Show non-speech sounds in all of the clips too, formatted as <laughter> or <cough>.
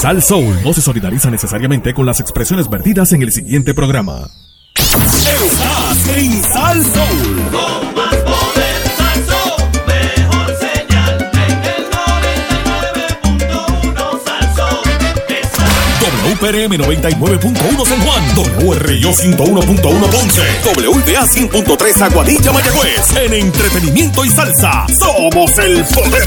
Sal Soul no se solidariza necesariamente con las expresiones vertidas en el siguiente programa. Estás en Sal Soul. Con más poder, mejor señal en el 99.1 Salsón. WPRM 99.1 San Juan, WRIO 101.1 Ponce, WPA 100.3 Aguadilla Mayagüez. En entretenimiento y salsa, somos el poder.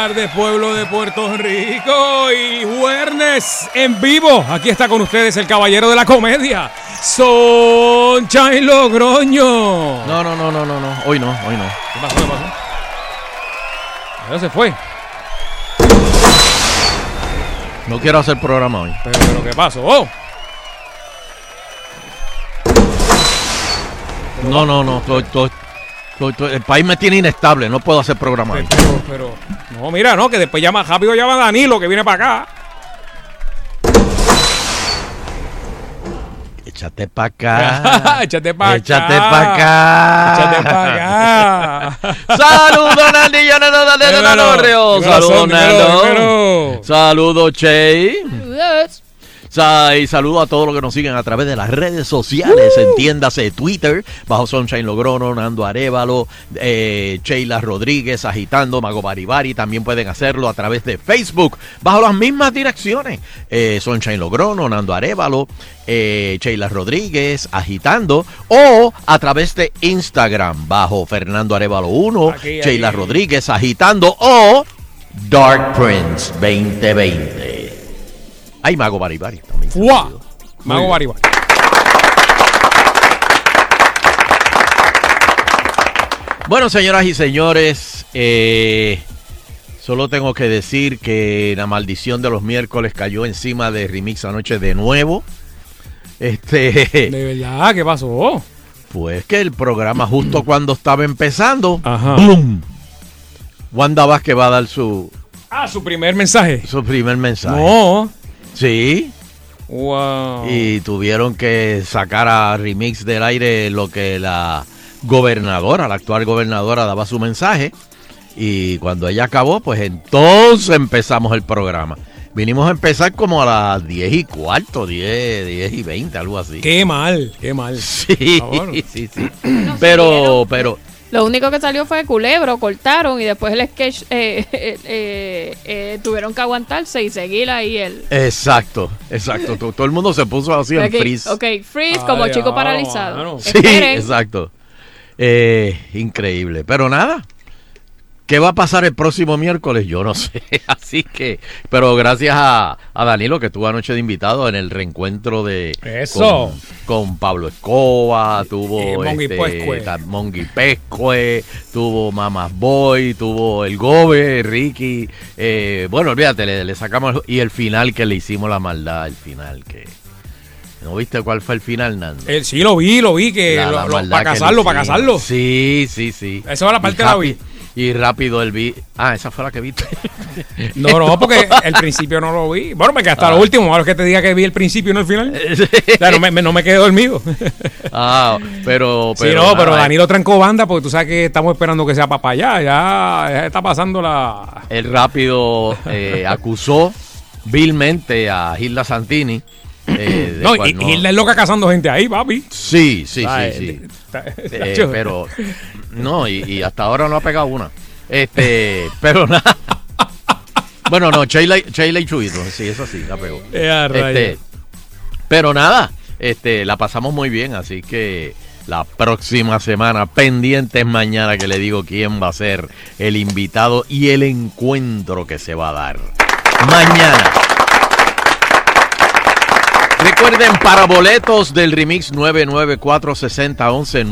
Tardes, pueblo de Puerto Rico y Juernes en vivo. Aquí está con ustedes el caballero de la comedia, Sonchain Logroño. No, no, no, no, no, no. Hoy no, hoy no. ¿Qué pasó? ¿Qué pasó? Ya se fue. No quiero hacer programa hoy. Pero, pero ¿qué pasó? Oh, No, no, no. estoy- estoy- el país me tiene inestable. No puedo hacer programa pero, pero, no, mira, no, que después llama rápido llama a Danilo que viene para acá. Échate para <laughs> acá. Échate para acá. Échate para acá. Échate para acá. Saludos, Nandillo, Saludos, Nando. Saludos, Che. Sa- Y saludo a todos los que nos siguen a través de las redes sociales. Entiéndase Twitter, bajo Sunshine Logrono, Nando Arevalo, eh, Sheila Rodríguez, agitando, Mago Baribari. También pueden hacerlo a través de Facebook, bajo las mismas direcciones. Eh, Sunshine Logrono, Nando Arevalo, eh, Sheila Rodríguez, agitando. O a través de Instagram, bajo Fernando Arevalo 1, Aquí, Sheila aquí. Rodríguez, agitando. O Dark Prince 2020. Hay Mago Baribari también. Muy Mago. Baribari. Bueno, señoras y señores, eh, solo tengo que decir que la maldición de los miércoles cayó encima de Remix anoche de nuevo. Este, <laughs> De verdad, ¿qué pasó? pues que el programa justo <clears throat> cuando estaba empezando, Ajá. ¡boom! Wanda Vázquez va a dar su, Ah, su primer mensaje. su primer mensaje. No. Sí, Wow. y tuvieron que sacar a Remix del aire lo que la gobernadora, la actual gobernadora, daba su mensaje. Y cuando ella acabó, pues entonces empezamos el programa. Vinimos a empezar como a las 10 y cuarto, 10, 10 y 20, algo así. Qué mal, qué mal. Sí, sí, sí. Pero, pero, Lo único que salió fue culebro, cortaron y después el sketch eh, <laughs> eh, eh, eh, tuvieron que aguantarse y seguir ahí el. exacto, exacto. Todo, todo el mundo se puso así en freeze. ok, freeze como Ay, chico ah, paralizado. Sí, exacto. Eh, increíble. Pero nada. ¿Qué va a pasar el próximo miércoles? Yo no <laughs> sé. Así que, pero gracias a, a Danilo que estuvo anoche de invitado en el reencuentro de Eso. Con, con Pablo Escoba, tuvo Eh, Mongi este, Mongi Pescue, tuvo Mamas Boy, tuvo el Gobe, Ricky. eh, bueno, olvídate, le, le sacamos el- y el final que le hicimos la maldad, el final que ¿No viste cuál fue el final, Nando? Eh, sí, lo vi, lo vi, que La- lo- para casarlo, para casarlo. Sí, sí, sí. Esa fue la parte que la vi. Y rápido el vi. Ah, esa fue la que viste. <laughs> No, no, porque el principio no lo vi. Bueno, me quedé hasta Ah. lo último. Ahora que te diga que vi el principio y no el final. <laughs> O sea, no me, me- no me quedé dormido. <laughs> ah, pero, sí, pero. no, pero nada, Danilo trancó banda porque tú sabes que estamos esperando que sea para allá. Ya, ya está pasando la. El rápido eh, acusó vilmente a Gilda Santini. eh, de No, y, y Hilda es loca cazando gente ahí, papi. Sí, sí, sí, sí. Está- <laughs> Eh, pero no, y, y hasta ahora no ha pegado una. Este, <laughs> pero nada. Bueno, no, Sheila, Sheila y Chuito, sí, eso sí, la pegó. Eh. Este, pero nada, Este, la pasamos muy bien, así que la próxima semana, pendientes mañana que le digo quién va a ser el invitado y el encuentro que se va a dar. Mañana. Recuerden, para boletos del remix 994-6011,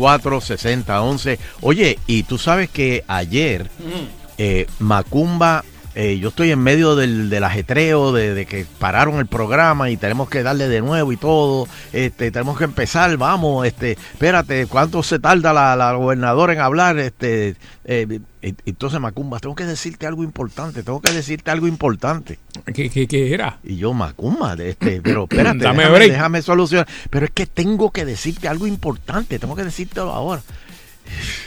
994-6011. Oye, y tú sabes que ayer eh, Macumba, eh, yo estoy en medio del, del ajetreo de, de que pararon el programa y tenemos que darle de nuevo y todo. Este, tenemos que empezar, vamos, este, espérate, ¿cuánto se tarda la, la gobernadora en hablar? Este, eh, entonces Macumba, tengo que decirte algo importante, tengo que decirte algo importante. ¿Qué, qué, qué era? Y yo, Macumba, de este, pero espérate, <clears throat> Dame déjame, break. déjame solucionar. Pero es que tengo que decirte algo importante, tengo que decírtelo ahora.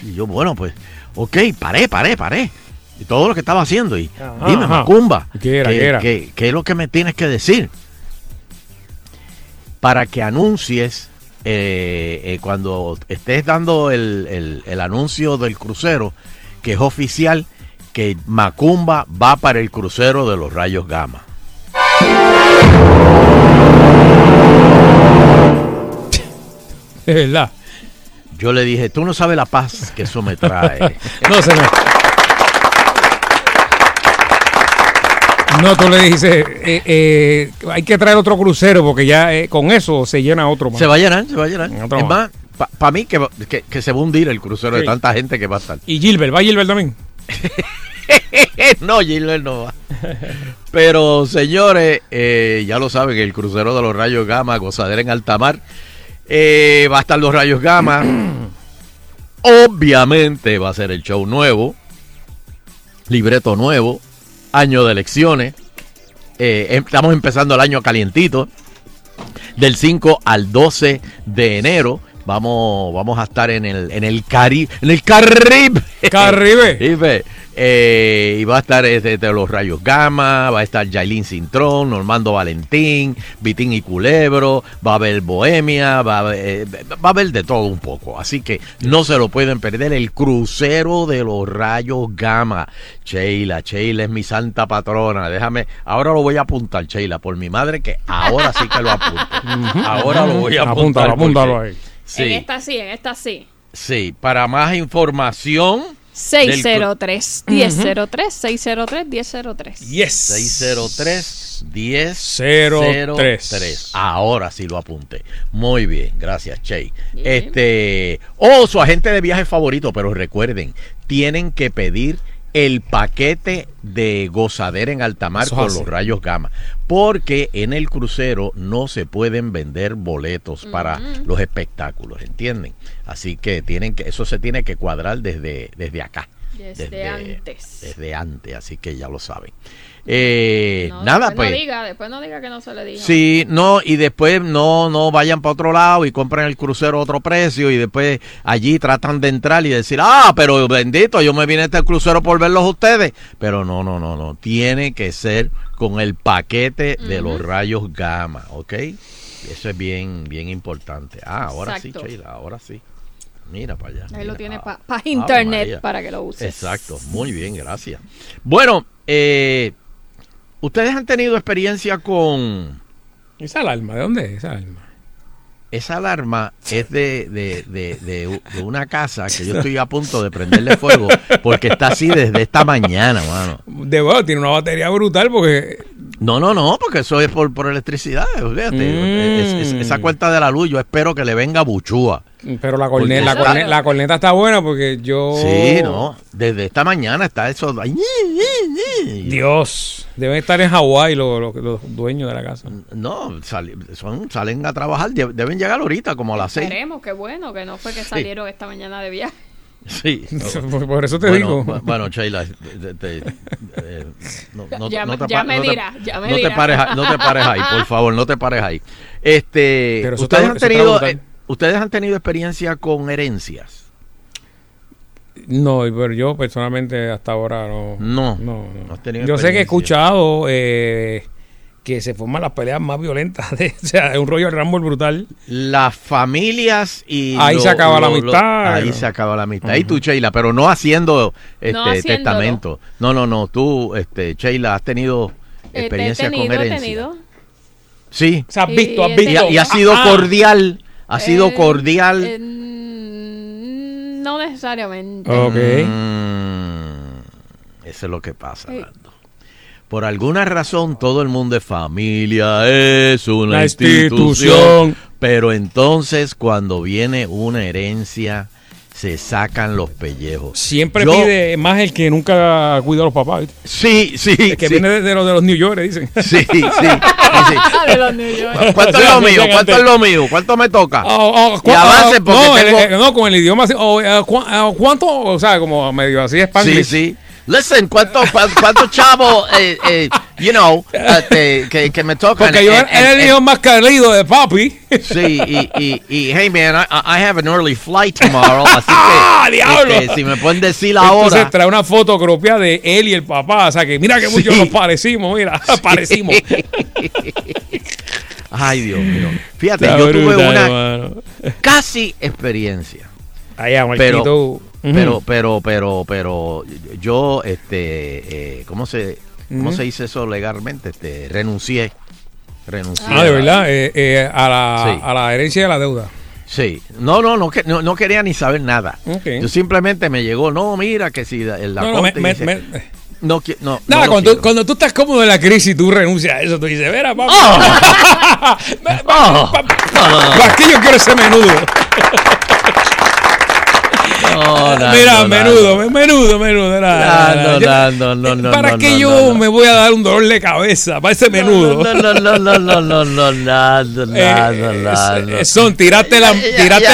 Y yo, bueno, pues, ok, paré, paré, paré. Y todo lo que estaba haciendo. Y Ajá, dime, ajá. Macumba, ¿Qué era, qué era? qué- qué es lo que me tienes que decir? Para que anuncies, eh, eh, cuando estés dando el, el- el anuncio del crucero, que es oficial, que Macumba va para el crucero de los rayos gamma. <laughs> Es verdad. Yo le dije, tú no sabes la paz que eso me trae. <laughs> No se me. No, tú le dices, eh, eh, hay que traer otro crucero porque ya eh, con eso se llena otro más. se va a llenar, se va a llenar. Es más. Para mí que, que, que se va a hundir el crucero de tanta gente que va a estar. Y Gilbert, ¿va Gilbert también? <laughs> no, Gilbert no va. Pero señores, eh, ya lo saben, el crucero de los rayos gamma, gozadera en alta mar. eh, va a estar los rayos gamma. <clears throat> Obviamente va a ser el show nuevo. Libreto nuevo. Año de elecciones. eh, estamos empezando el año calientito. Del 5 al 12 de enero. Vamos, vamos a estar en el, en el Caribe. En el Caribe. Caribe. <laughs> Eh, y va a estar este, de los rayos gamma, va a estar Yailin Cintrón, Normando Valentín, Vitín y Culebro, va a haber Bohemia, va a haber, eh, va a haber de todo un poco. Así que no se lo pueden perder. El crucero de los rayos gamma. Sheila, Sheila es mi santa patrona. Déjame, ahora lo voy a apuntar, Sheila, por mi madre, que ahora sí que lo apunto. <laughs> Ahora lo voy a apuntar. Apúntalo, apúntalo ahí. Sí, En esta sí, en esta sí. sí. Para más información. 603 1003 603 1003. Yes. 603 10 03. 03. Ahora sí lo apunté. Muy bien, gracias, Che. Bien. Este, oh, su agente de viaje favorito, pero recuerden, tienen que pedir el paquete de gozadera en alta mar Eso con los rayos gamma, porque en el crucero no se pueden vender boletos para los espectáculos, ¿entienden? Así que tienen que eso se tiene que cuadrar desde desde acá. Desde antes. Desde antes, así que ya lo saben. Eh, No, nada, después pues. No diga, después no diga que no se le dijo. Sí, no, y después no, no vayan para otro lado y compren el crucero a otro precio y después allí tratan de entrar y decir, ah, pero bendito, yo me vine a este crucero por verlos ustedes. Pero no, no, no, no, tiene que ser con el paquete de los rayos gamma, ¿ok? Eso es bien, bien importante. Ah, ahora Exacto. sí, Sheila, ahora sí. Mira para allá. Ahí lo tiene Ah, para Ave internet para que lo uses. Exacto, muy bien, gracias. Bueno, eh, ustedes han tenido experiencia con ¿Esa alarma? ¿De dónde es esa alarma? esa alarma es de, de, de, de- una casa que yo estoy a punto de prenderle fuego porque está así desde esta mañana, mano. De verdad, tiene una batería brutal porque No, no, no, porque eso es por, por electricidad, fíjate. Mm. Es- es- esa cuenta de la luz, yo espero que le venga buchúa. Pero la corneta, la, Porque corne- está- la corneta está buena porque yo Sí, no, desde esta mañana está eso. ay, Dios, deben estar en Hawái los, los- los dueños de la casa. No, sali- son, salen a trabajar, de- deben llegar ahorita como a las seis. Esperemos, qué bueno, que no fue que salieron esta mañana de viaje. Sí. <laughs> Por, por eso te bueno, digo. bu- Bueno, Sheila, te- te- eh, no, no- Ya no me- te ya me no te- dirá, ya me no te dirá. pares, no te pares ahí, por favor, no te pares ahí. <laughs> Este, Pero ustedes está- han tenido, eh, ustedes han tenido experiencia con herencias. No, pero yo personalmente hasta ahora no. No, no, no has tenido Yo sé que he experiencia. escuchado eh, que se forman las peleas más violentas. De, <laughs> o sea, es un rollo de Rumble brutal. Las familias y Ahí se acaba la amistad. ahí se acaba la amistad. Y tú, Sheila, pero no haciendo este No haciéndolo. Sí. O sea, has Y- visto, has y Y, visto. ha- y ha sido Ah, cordial. Ha sido Eh, cordial. eh, no necesariamente. Ok. Mm, eso es lo que pasa, Sí. Por alguna razón todo el mundo es familia, es una institución. Pero entonces cuando viene una herencia se sacan los pellejos. Siempre Yo- pide más el que nunca cuida a los papás. ¿viste? Sí, sí. El que sí, viene de, de los de los New York, dicen. Sí, sí. sí, <laughs> sí. de los New York. ¿Cuánto es lo mío? ¿Cuánto es lo mío? ¿Cuánto me toca? Oh, oh, Y avance porque no, el- tengo- eh, no, con el idioma así. oh, cu- ¿Cuánto? O sea, como medio así Sí, Spanglish. sí. Listen, ¿cuánto, cuánto, chavo, eh, eh, you know, eh, te- que, que me tocan? Porque yo era el hijo más querido de papi. Sí, y, y, y, hey man, I, I have an early flight tomorrow, así que <laughs> ¡Ah, diablo! este, si me pueden decir la Entonces hora. trae una fotocopia de él y el papá. O sea, que mira que Sí. nos parecimos, mira, <laughs> parecimos. <laughs> Ay, Dios mío. Fíjate, Está yo tuve brutal, una hermano. casi experiencia. Allá, Pero, Pero, pero, pero, pero, yo, este, eh, ¿cómo se, cómo se dice eso legalmente? Este, renuncié. Renuncié. Ah, de verdad, eh, eh, a, la, Sí. a la herencia de la deuda. Sí, no, no, no, que- no, no quería ni saber nada. Yo simplemente me llegó, no, mira que si la, la No, no, me- me- no, Nada, cuando, cuando tú estás cómodo en la crisis, tú renuncias a eso. Tú dices, mira, papá. Oh. pa- No, no, no. pa- Aquí yo quiero ese menudo. No, Mira, menudo, menudo, menudo. era- No, no, no, no, no, ¿Para no, qué no, yo me voy a dar un dolor de cabeza para ese menudo? No, no, no, no, no, no, no, Eh, nada, nada. es- son tiraste, la,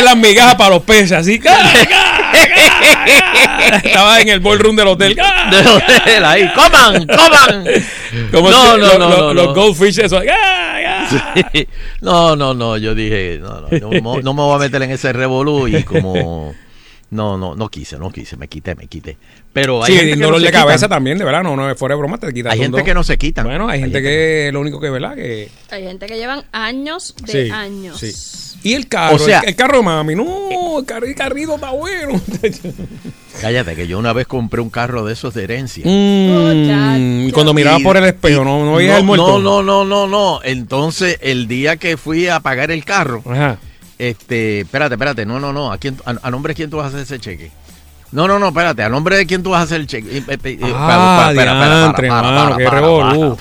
las migajas para los peces, así. ¡ca, ca, ca! Estaba en el ballroom del hotel. ¡ca! De hotel ahí, coman, coman. Como No, no, no, lo- no, los goldfish, eso. No, no, no, yo dije, no, no, no me voy a meter en ese revolú y como no, no, no quise, no quise, me quité, me quité. Pero hay Sí, gente el que dolor no de se cabeza quitan. también, de verdad, no, no, fuera de broma, te quitas Hay gente dos. que no se quitan. Bueno, hay gente que lo único que, ¿verdad? Que... Hay gente que llevan años de Sí, años. sí. Y el carro, O sea- el, el carro de mami, no, el, el carrito está bueno. <laughs> Cállate, que yo una vez compré un carro de esos de herencia. Mm, y cuando miraba Y- por el espejo, no, no veía no, el muerto. No, no, no, no, no. Entonces, el día que fui a pagar el carro, Ajá. Este, espérate, espérate, no, no, no. ¿A, quién, a, a nombre de quién tú vas a hacer ese cheque? No, no, no, espérate, ¿a nombre de quién tú vas a hacer el cheque? Ah, revolú.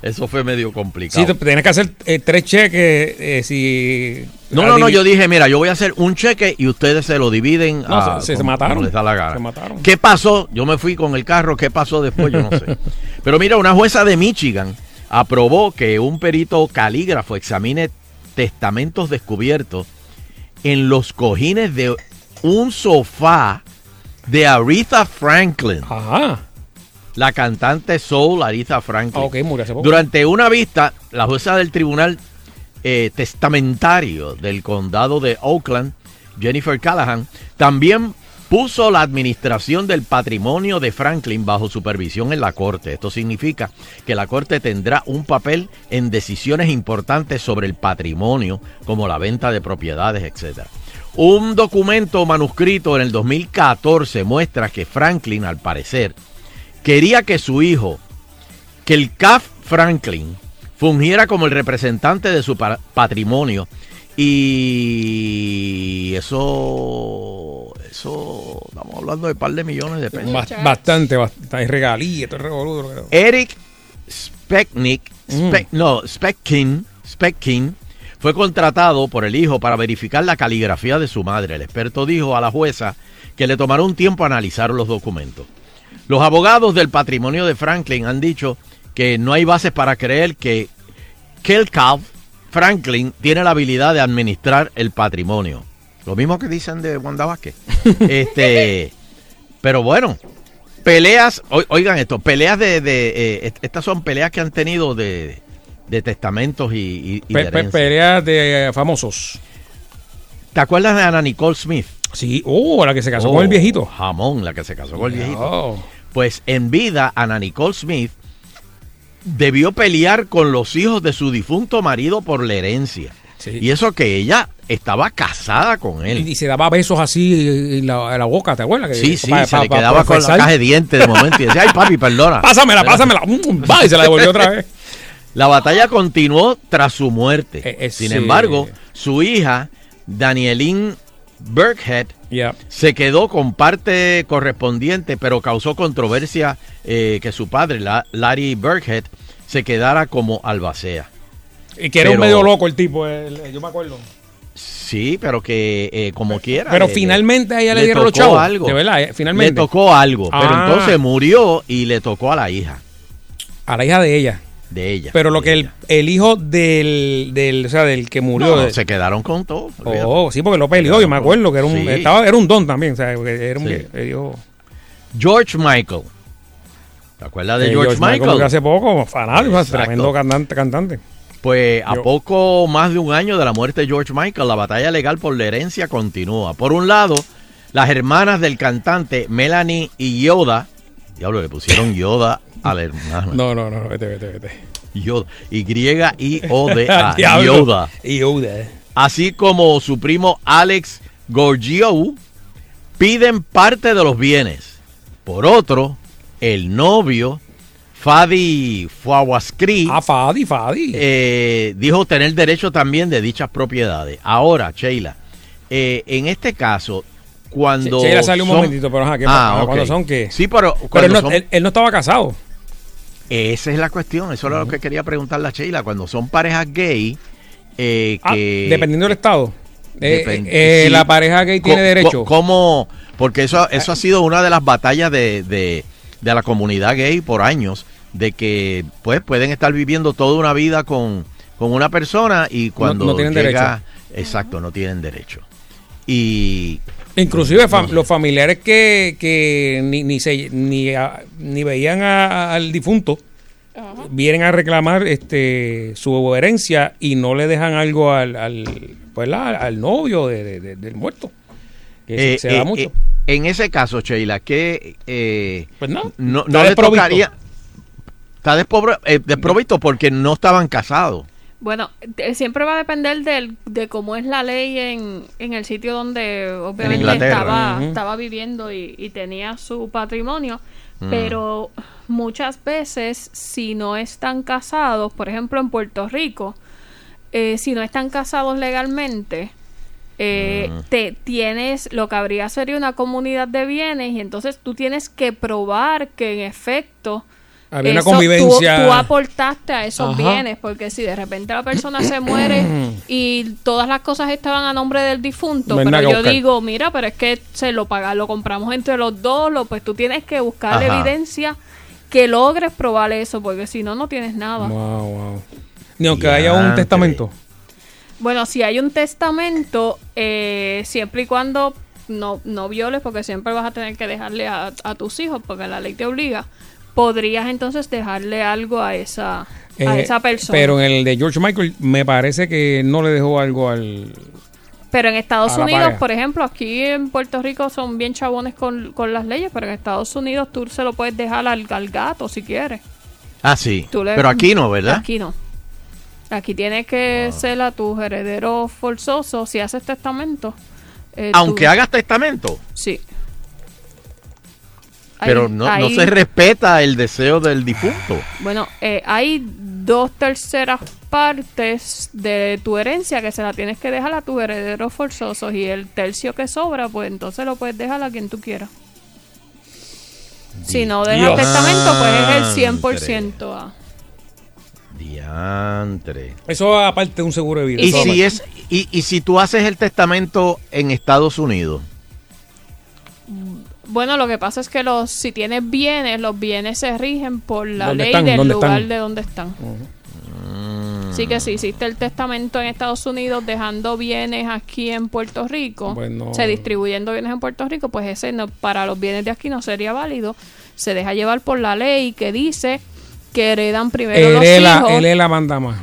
Eso fue medio complicado. Sí, tienes que hacer eh, tres cheques eh, si... No, no, no, yo dije, mira, yo voy a hacer un cheque y ustedes se lo dividen. No, a- se- se- se como- mataron. como les da la gana. Se mataron. ¿Qué pasó? Yo me fui con el carro, ¿qué pasó después? Yo no sé. <laughs> Pero mira, una jueza de Michigan aprobó que un perito calígrafo examine testamentos descubiertos en los cojines de un sofá de Aretha Franklin, Ajá. la cantante soul Aretha Franklin. Ah, ok, murió hace poco. Durante una vista, la jueza del tribunal eh, testamentario del condado de Oakland, Jennifer Callahan, también puso la administración del patrimonio de Franklin bajo supervisión en la corte. Esto significa que la corte tendrá un papel en decisiones importantes sobre el patrimonio, como la venta de propiedades, etc. Un documento manuscrito en el 2014 muestra que Franklin, al parecer, quería que su hijo, que el CAF Franklin fungiera como el representante de su pa- patrimonio y eso eso estamos hablando de un par de millones de pesos. Bas- bastante, bastante. Es revoludo. Eric Specknick, Mm. Speck- no, Speckin, Speckin fue contratado por el hijo para verificar la caligrafía de su madre. El experto dijo a la jueza que le tomará un tiempo analizar los documentos. Los abogados del patrimonio de Franklin han dicho que no hay bases para creer que Kelkav Franklin tiene la habilidad de administrar el patrimonio. Lo mismo que dicen de Wanda Vázquez. <laughs> este, pero bueno, peleas, oi- oigan esto, peleas de, de, eh, est- estas son peleas que han tenido de, de testamentos y, y- y de Pe- pe- herencia. peleas de eh, famosos. ¿Te acuerdas de Ana Nicole Smith? Sí, oh, la que se casó Oh, con el viejito. Jamón, la que se casó con el viejito. Oh. Pues en vida, Ana Nicole Smith debió pelear con los hijos de su difunto marido por la herencia. Sí. Y eso que ella estaba casada con él. y se daba besos así en la, en la boca, ¿te acuerdas? Que- Sí, sí, pa- se pa- le quedaba con la caja de dientes de momento y decía, ay papi, perdona. Pásamela, pásamela. Mm, va, y se la devolvió otra vez. <laughs> La batalla continuó tras su muerte. Eh, eh, Sin sí. embargo, su hija, Danieline Burkhead, Ya. se quedó con parte correspondiente, pero causó controversia eh, que su padre, la- Larry Burkhead, se quedara como albacea. Y que era un medio loco el tipo, el- el- yo me acuerdo. Sí, pero que eh, como quiera. Pero le- finalmente a ella le, le dieron los tocó chavos. algo. De verdad, eh, Le finalmente. tocó algo, pero Ah. entonces murió y le tocó a la hija A la hija de ella. de ella. Pero lo que el, el hijo del, del, o sea, del que murió. No, de- se quedaron con todo. oh, sí, porque lo peleó, yo me acuerdo que era un, Sí. estaba, era un don también, o sea, era un Sí. que- dijo- George Michael. ¿Te acuerdas de eh, George, Michael? murió hace poco, fanático, tremendo cantante, cantante. Pues a poco más de un año de la muerte de George Michael, la batalla legal por la herencia continúa. Por un lado, las hermanas del cantante Melanie y Yoda, diablo, le pusieron Yoda a la <laughs> hermana. No, no, no, vete, vete, vete. Yoda, Y-I-O-D-A. <laughs> Yoda. Yoda. Así como su primo Alex Gorgio, piden parte de los bienes. Por otro, el novio Fadi Fuawaskri Ah, Fadi, Fadi. eh, dijo tener derecho también de dichas propiedades. Ahora, Sheila, eh, en este caso, cuando. Sheila salió un son- momentito, pero ajá, ¿qué Ah, pasa? ok. ¿Cuándo son qué? Sí, pero, Pero él no, son- él- él no estaba casado. esa es la cuestión. Eso es lo que quería preguntarle a Sheila. Cuando son parejas gay, eh, Ah, que. dependiendo del estado. Eh, sí. La pareja gay tiene derecho. ¿Cómo? Porque eso, eso ha sido una de las batallas de, de- de la comunidad gay por años, de que pues pueden estar viviendo toda una vida con, con una persona y cuando no tienen llega, exacto, no tienen derecho. Y Inclusive fam- los familiares que, que ni, ni, se, ni, a- ni veían a- al difunto vienen a reclamar este su herencia y no le dejan algo al, al, pues, la- al novio de- de- de- del muerto. Que se- eh, se, da eh, mucho. eh, en ese caso, Sheila, que eh, Pues no, no, no le tocaría, está eh, desprovisto porque no estaban casados. Bueno, eh, siempre va a depender del, de cómo es la ley en, en el sitio donde obviamente estaba, viviendo y, y tenía su patrimonio. Mm. Pero muchas veces, si no están casados, por ejemplo en Puerto Rico, eh, si no están casados legalmente, eh, Mm. te tienes, lo que habría sería una comunidad de bienes y entonces tú tienes que probar que en efecto Había una eso, convivencia. Tú, tú aportaste a esos Ajá. bienes, porque si de repente la persona se muere <coughs> y todas las cosas estaban a nombre del difunto, No pero yo buscar. digo, mira, pero es que se lo paga, lo compramos entre los dos, lo, pues tú tienes que buscar Ajá. evidencia que logres probar eso, porque si no, no tienes nada. Wow, wow. Ni aunque haya un testamento. Bueno, si hay un testamento, eh, siempre y cuando no, no violes, porque siempre vas a tener que dejarle a, a tus hijos, porque la ley te obliga, podrías entonces dejarle algo a esa, a Eh, esa persona. Pero en el de George Michael me parece que no le dejó algo al... Pero en Estados Unidos, por ejemplo, aquí en Puerto Rico son bien chabones con, con las leyes, pero en Estados Unidos tú se lo puedes dejar al, al gato si quieres. Ah, sí. Tú le- Pero aquí no, ¿verdad? Aquí no. Aquí tienes que ser a tus herederos forzosos si haces testamento. eh, Aunque tú- hagas testamento. Sí. Pero no, se respeta el deseo del difunto. Bueno, eh, hay dos terceras partes de tu herencia que se la tienes que dejar a tus herederos forzosos y el tercio que sobra, pues entonces lo puedes dejar a quien tú quieras. Si no dejas testamento, pues es el Diantre. 100% a... Diantre. Eso aparte de un seguro de vida. Y si es y, y si tú haces el testamento en Estados Unidos, Bueno, lo que pasa es que los si tienes bienes, los bienes se rigen por la ¿Dónde ley están? del ¿Dónde lugar están? de donde están. mm, Así que si hiciste el testamento en Estados Unidos dejando bienes aquí en Puerto Rico, Bueno. se distribuyendo bienes en Puerto Rico, pues ese no, para los bienes de aquí no sería válido. Se deja llevar por la ley que dice que heredan primero los Él es la- hijos, él es la manda más.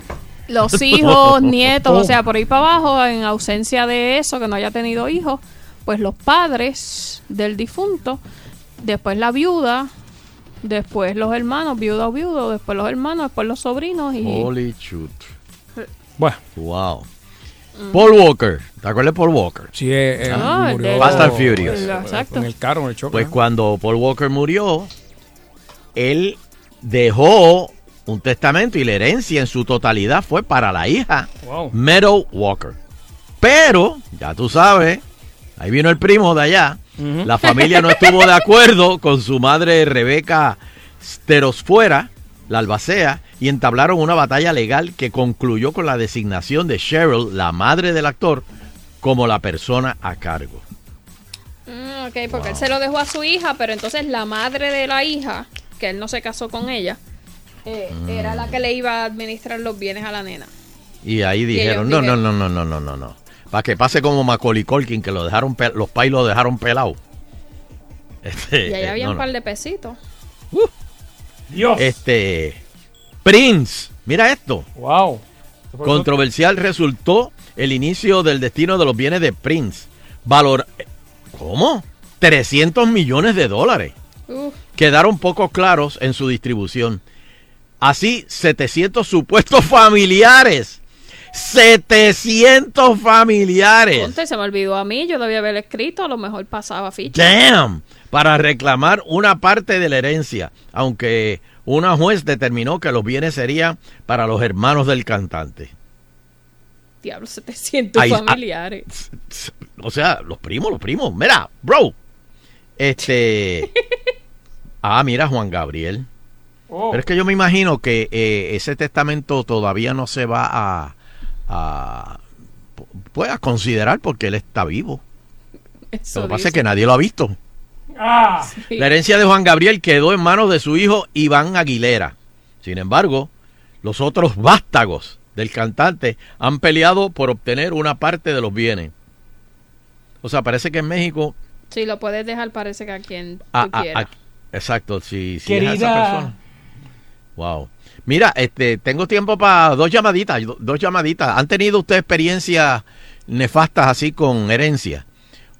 los <laughs> hijos, nietos, Oh. o sea, por ahí para abajo, en ausencia de eso, que no haya tenido hijos, pues los padres del difunto, después la viuda, después los hermanos, viuda o viudo, después los hermanos, después los sobrinos y... holy shoot. Bueno, Wow. Paul Walker, ¿te acuerdas de Paul Walker? sí, eh, eh, Ah, murió. de- Fast and Furious. Exacto. En el carro, en el choque. Pues cuando Paul Walker murió, él dejó un testamento y la herencia en su totalidad fue para la hija Wow. Meadow Walker. Pero, ya tú sabes, ahí vino el primo de allá. La familia no estuvo de acuerdo con su madre Rebeca Sterosfuera, la albacea, y entablaron una batalla legal que concluyó con la designación de Cheryl, la madre del actor, como la persona a cargo. Mm, ok, porque él se lo dejó a su hija, pero entonces la madre de la hija, que él no se casó con ella, eh, era la que le iba a administrar los bienes a la nena. Y ahí dijeron, no, ellos no, dijeron- no, no, no, no, no, no. Para que pase como Macaulay Culkin, que lo dejaron, los pais lo dejaron pelado. Este, Y ahí eh, había no, un no. par de pesitos. Dios. Este, Prince, mira esto. wow. Controversial resultó el inicio del destino de los bienes de Prince. Valor, ¿cómo? 300 millones de dólares. Uf, Quedaron poco claros en su distribución. Así, 700 supuestos <laughs> familiares. 700 familiares. se me olvidó a mí, yo debía haber escrito, a lo mejor pasaba ficha. Damn. Para reclamar una parte de la herencia, aunque una juez determinó que los bienes serían para los hermanos del cantante. Diablo, 700 Ahí- ah, familiares. O sea, los primos, los primos. Mira, bro. Este. <laughs> Ah, mira, Juan Gabriel. Oh. Pero es que yo me imagino que eh, ese testamento todavía no se va a, a pues, a considerar porque él está vivo. Eso Lo que pasa es que nadie lo ha visto. Ah. Sí. La herencia de Juan Gabriel quedó en manos de su hijo Iván Aguilera. Sin embargo, los otros vástagos del cantante han peleado por obtener una parte de los bienes. O sea, parece que en México... Sí, lo puedes dejar, parece que a quien tú a- a- quieras. a- exacto, si, si es esa persona. Wow. Mira, este, tengo tiempo para dos llamaditas, do- dos llamaditas. ¿Han tenido usted experiencias nefastas así con herencia?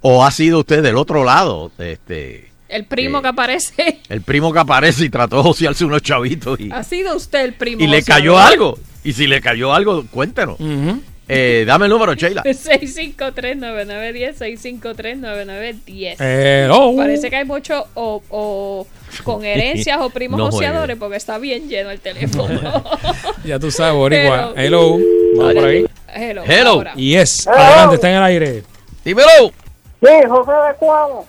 ¿O ha sido usted del otro lado? Este, El primo eh, que aparece. <laughs> el primo que aparece y trató de josearse unos chavitos y, Ha sido usted el primo. y le cayó algo. Y si le cayó algo, cuéntenos. Eh, dame el número, Sheila. <laughs> 653-9910, 653-9910. Hello. Parece que hay mucho o, o con <laughs> herencias o primos No joseadores porque está bien lleno el teléfono. Ya tú sabes, Boricua. Pero- Hello. Vamos por ahí. Hello. Hello. ahora. Yes. Adelante, está en el aire. Dímelo. Sí, José de Cuamo.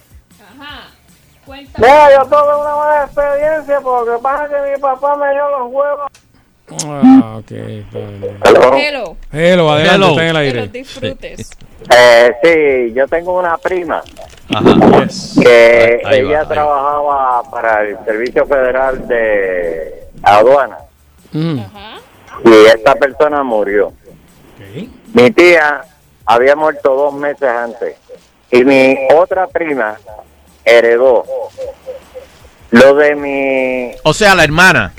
Ajá. Cuéntame. Mira, yo tuve una mala experiencia porque pasa que mi papá me dio los huevos. Ah, ok. vale. Hello. Hello, adelante, Hello. está en el Que los disfrutes. Eh, sí, yo tengo una prima Ajá. Yes. que Ahí ella va. trabajaba para el Servicio Federal de Aduana Mm. Ajá. y esta persona murió. Mi tía había muerto dos meses antes y mi otra prima heredó lo de mi O sea, la hermana.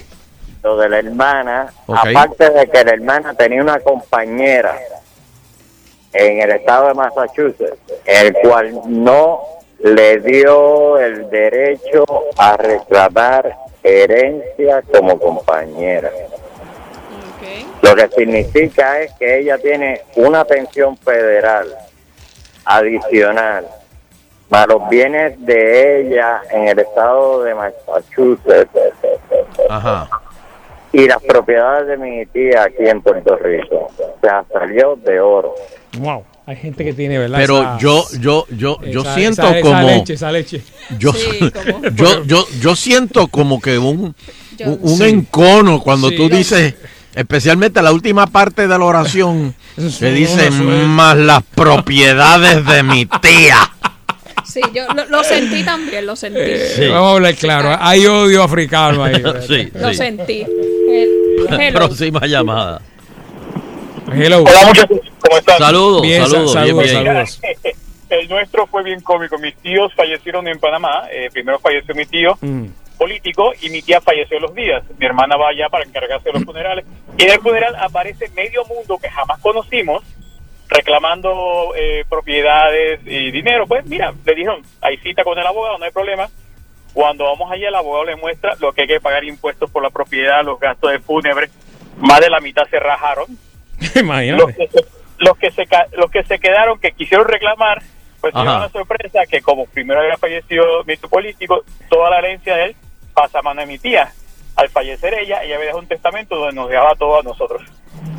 Lo de la hermana, aparte de que la hermana tenía una compañera en el estado de Massachusetts, el cual no le dio el derecho a reclamar herencia como compañera. Lo que significa es que ella tiene una pensión federal adicional, más los bienes de ella en el estado de Massachusetts Ajá. Y las propiedades de mi tía aquí en Puerto Rico. O sea, salió de oro. Wow. Hay gente que tiene, ¿verdad? Pero Esa- yo, yo, yo, yo esa- siento esa- esa como. leche, esa leche. Yo, Sí, <laughs> yo, yo, yo siento como que un, un, un Sí. encono cuando Sí. tú dices, especialmente la última parte de la oración, <laughs> que dice más las propiedades de mi tía. Sí, yo lo, lo sentí también, lo sentí. Sí. Vamos a hablar claro. Hay odio africano ahí. <laughs> Sí, Lo sí. sentí. Hello. <laughs> Próxima llamada. Hello. Hola muchachos, ¿cómo están? Saludos, Bien, sa- saludos, bien, saludos, bien. saludos. <laughs> El nuestro fue bien cómico. Mis tíos fallecieron en Panamá. Eh, primero falleció mi tío Mm. político y mi tía falleció los días. Mi hermana va allá para encargarse de los funerales. Y en el funeral aparece medio mundo que jamás conocimos reclamando eh, propiedades y dinero. Pues mira, le dijeron, hay cita con el abogado, no hay problema. Cuando vamos allá, el abogado le muestra lo que hay que pagar impuestos por la propiedad, los gastos de fúnebre. Más de la mitad se rajaron. <laughs> los Imagínate. que se, los que se los que se quedaron que quisieron reclamar pues Ajá. tuvieron la sorpresa que como primero había fallecido mi político toda la herencia de él pasa a mano de mi tía al fallecer ella, ella había dejado un testamento donde nos dejaba todo a nosotros.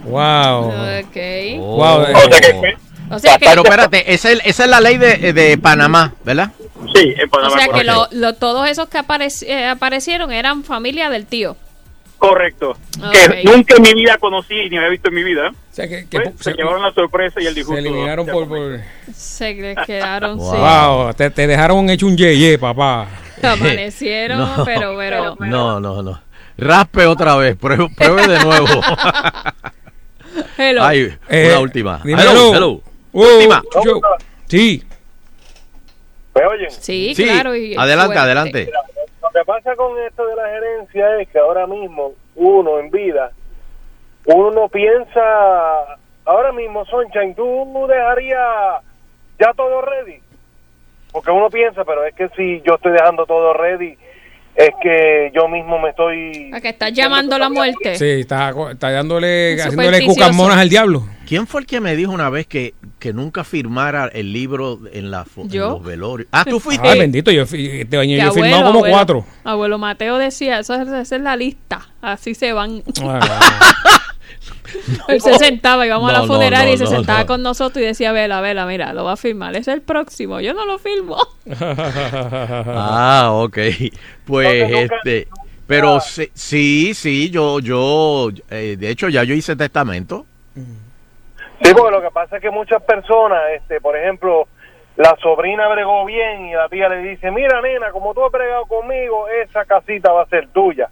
Wow. Ok. Wow. eh, O sea que fue- O sea que, Pero espérate, esa es, esa es la ley de, de Panamá, ¿verdad? Sí, en o Panamá. sea que lo- lo- todos esos que eh, aparecieron eran familia del tío. Correcto. Que nunca en mi vida conocí ni había visto en mi vida. o sea que, que Pues, se, se llevaron la sorpresa y el se disgusto. eliminaron Ya por, por- Se quedaron Wow. sí. Wow, te, te dejaron hecho un yeye, papá. <laughs> Amanecieron, <laughs> No. pero, pero. <laughs> No, no, no. Raspe otra vez, pruebe, pruebe de nuevo. Hello. Ay, Eh, una última. dímelo. Hello, hello. Uh, Última. yo- sí. ¿Me oyen? Sí, Sí, claro. y adelante, fuerte. adelante. Lo que pasa con esto de la gerencia es que ahora mismo uno en vida, uno no piensa, ahora mismo, Sunshine, tú dejarías ya todo ready. Porque uno piensa, pero es que si yo estoy dejando todo ready, es que yo mismo me estoy... A que estás llamando la muerte. Sí, está, está dándole, Es haciéndole cucamonas al diablo. ¿Quién fue el que me dijo una vez que, que nunca firmara el libro en, la, en ¿Yo? los velorios? Ah, tú <laughs> fuiste. Ay, bendito, yo, este año yo he abuelo, firmado como abuelo- cuatro. Abuelo Mateo decía, eso es, esa es la lista. Así se van. <laughs> <laughs> Él se sentaba, íbamos a No, la no, funeraria no, y se no, sentaba no. con nosotros y decía, vela, vela, mira, lo va a firmar. Es el próximo. Yo no lo firmo. <laughs> Ah, ok. Pues Nunca, nunca- este, pero sí, sí, sí, yo, yo, eh, de hecho ya yo hice testamento. Sí, porque lo que pasa es que muchas personas, este, por ejemplo, la sobrina bregó bien y la tía le dice, mira nena, como tú has bregado conmigo, esa casita va a ser tuya.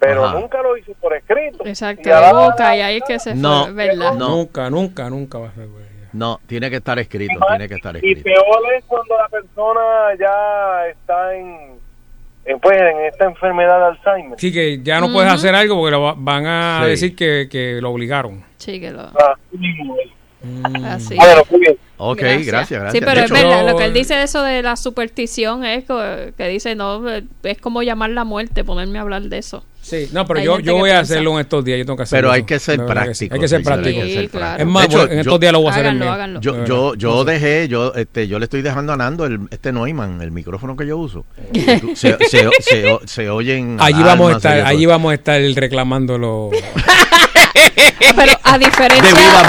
Pero Ajá. nunca lo hizo por escrito. Exacto, Y de boca y ahí es que se No, fue, ¿verdad? no. Nunca, nunca, nunca va a ser. No, tiene que estar escrito, Y tiene que estar Y escrito. peor es cuando la persona ya está en, en, pues, en esta enfermedad de Alzheimer. Sí, que ya no puedes hacer algo porque lo va- van a Sí. decir que, que lo obligaron. Sí, que lo... Ah, Así. Bueno, muy bien. Ok, gracias, gracias. Sí, pero es verdad, lo que él dice de eso de la superstición es que, que dice, no, es como llamar la muerte, ponerme a hablar de eso. Sí, no, pero yo, yo voy a piensa. hacerlo en estos días. Yo tengo que hacerlo. pero hay que ser práctico. Hay que ser práctico. Sí, claro. Es más, hecho, en yo- estos días lo voy a hacer en Háganlo, mío. háganlo. Yo, yo, yo dejé, yo, este, yo le estoy dejando a Nando el, este Neumann, el micrófono que yo uso. <laughs> Se, se, se, se oyen. Allí vamos a estar, allí todo. vamos a estar reclamándolo. <laughs> Pero a diferencia,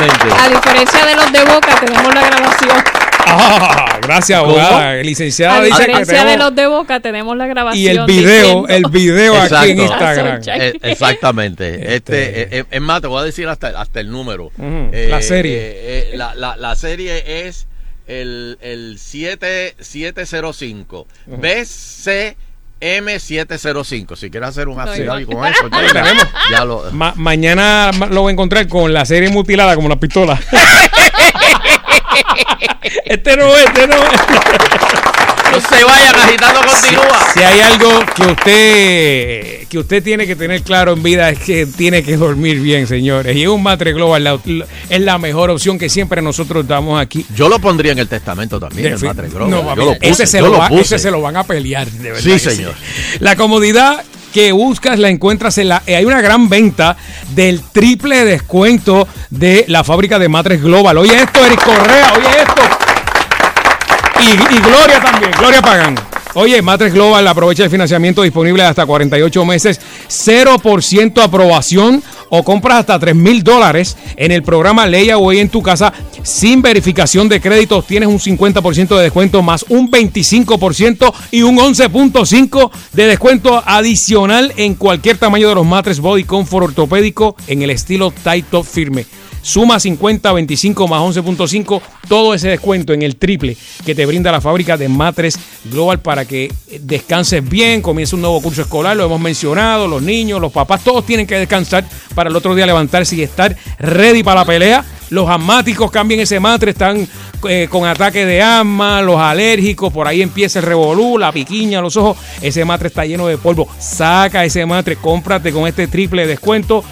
a diferencia de los de Boca, tenemos la grabación. Ah, gracias, abogada. Licenciada A dice que diferencia de los de Boca, tenemos la grabación. y el video, diciendo- el video aquí en. Instagram. Eh, exactamente. Este- Este, eh, es más, te voy a decir hasta, hasta el número. La serie. eh, eh, la, la, la serie es el, el 7, 705. BCM705. Si quieres hacer un accidente con eso, <laughs> ya, tenemos. <laughs> ya lo. Ma- mañana ma- lo voy a encontrar con la serie mutilada como la pistola. <laughs> este no es, este no es. No se vayan, agitando continúa. Si hay algo que usted que usted tiene que tener claro en vida es que tiene que dormir bien, señores. Y un Matre Global la- es la mejor opción que siempre nosotros damos aquí. Yo lo pondría en el testamento también, el Matre Global. No, Yo papi, lo puse, ese, se yo lo lo va- puse. ese se lo van a pelear, de verdad. Sí, señor. La comodidad que buscas la encuentras en la... eh, Hay una gran venta del triple descuento de la fábrica de matres Global. Oye esto, Eric Correa, oye esto. Y, Gloria también, Gloria Pagan. Oye, Matres Global aprovecha el financiamiento disponible de hasta 48 meses, 0% aprobación o compras hasta 3 mil dólares en el programa Layaway en tu casa sin verificación de créditos. Tienes un 50% de descuento más un 25% y un 11.5% de descuento adicional en cualquier tamaño de los matres Body Comfort ortopédico en el estilo tight top firme. Suma 50, 25 más 11.5, todo ese descuento en el triple que te brinda la fábrica de Matres Global para que descanses bien, comience un nuevo curso escolar, lo hemos mencionado, los niños, los papás, todos tienen que descansar para el otro día levantarse y estar ready para la pelea. Los asmáticos cambien ese matre, están eh, con ataque de asma, los alérgicos, por ahí empieza el revolú, la piquiña, los ojos, ese matre está lleno de polvo. Saca ese matre, cómprate con este triple descuento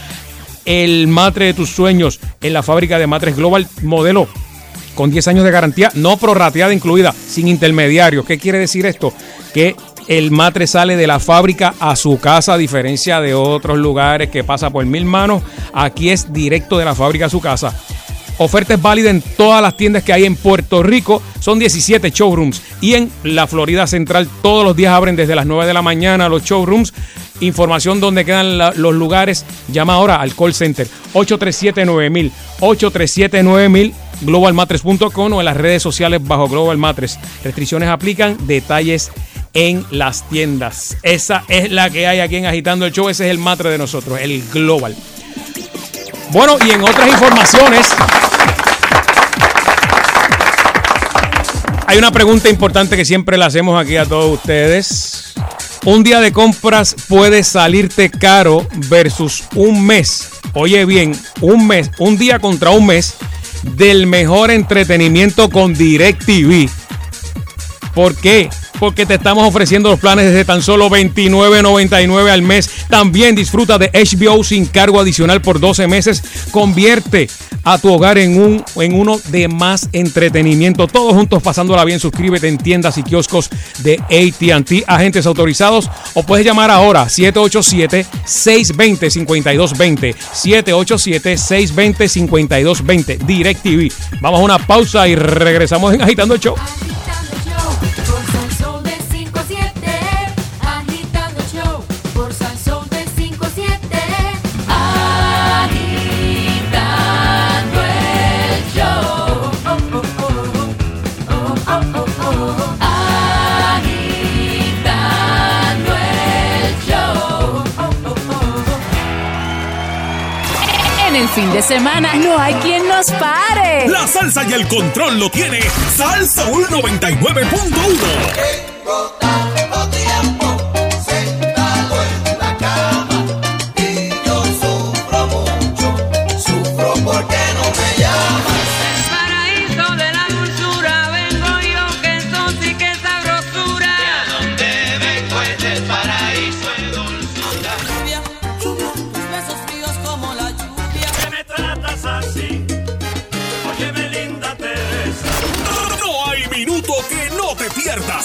el matre de tus sueños en la fábrica de matres Global modelo con 10 años de garantía, no prorrateada incluida, sin intermediarios. ¿Qué quiere decir esto? Que el matre sale de la fábrica a su casa, a diferencia de otros lugares que pasa por mil manos. Aquí es directo de la fábrica a su casa. Oferta es válida en todas las tiendas que hay en Puerto Rico. Son 17 showrooms. Y en la Florida Central todos los días abren desde las 9 de la mañana los showrooms. Información donde quedan los lugares. Llama ahora al call center 837-9000. 837-9000 globalmatres.com o en las redes sociales bajo Global Matres. Restricciones aplican, detalles en las tiendas. Esa es la que hay aquí en Agitando el Show. Ese es el matre de nosotros, el Global. Bueno, y en otras informaciones, hay una pregunta importante que siempre le hacemos aquí a todos ustedes. Un día de compras puede salirte caro versus un mes. Oye bien, un mes, un día contra un mes del mejor entretenimiento con DirecTV. ¿Por qué? Porque te estamos ofreciendo los planes desde tan solo $29.99 al mes. También disfruta de HBO sin cargo adicional por 12 meses. Convierte a tu hogar en, un, en uno de más entretenimiento. Todos juntos pasándola bien. Suscríbete en tiendas y kioscos de ATT, agentes autorizados. O puedes llamar ahora 787-620-5220. 787-620-5220. DirecTV. Vamos a una pausa y regresamos en Agitando el Show. Fin de semana no hay quien nos pare. La salsa y el control lo tiene Salsa 99.1.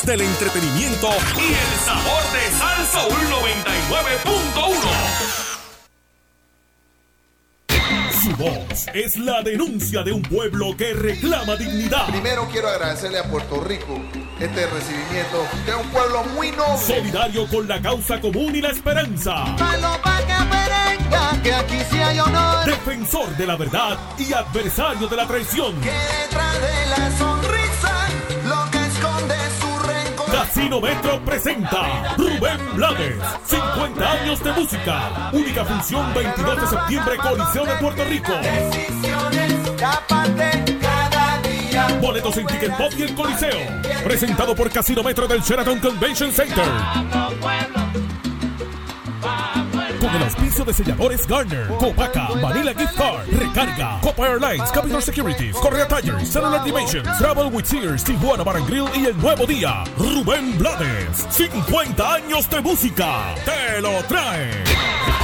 del entretenimiento y el sabor de Salsa 99.1. Su voz es la denuncia de un pueblo que reclama dignidad. Primero quiero agradecerle a Puerto Rico este recibimiento, que es un pueblo muy noble. Solidario con la causa común y la esperanza. que aquí sí hay honor. Defensor de la verdad y adversario de la traición. Detrás de la Casino Metro presenta Rubén Blades, 50 años de música. Única función 22 de septiembre, Coliseo de Puerto Rico. Boletos en Ticket Pop y el Coliseo. Presentado por Casino Metro del Sheraton Convention Center. Con el auspicio de selladores Garner, Copaca, Vanilla Gift Card, Recarga, Copa Airlines, Capital Securities, Correa Tires, Cellular Dimensions, Travel with Sears, Tijuana Bar y el nuevo día, Rubén Blades. 50 años de música. Te lo trae.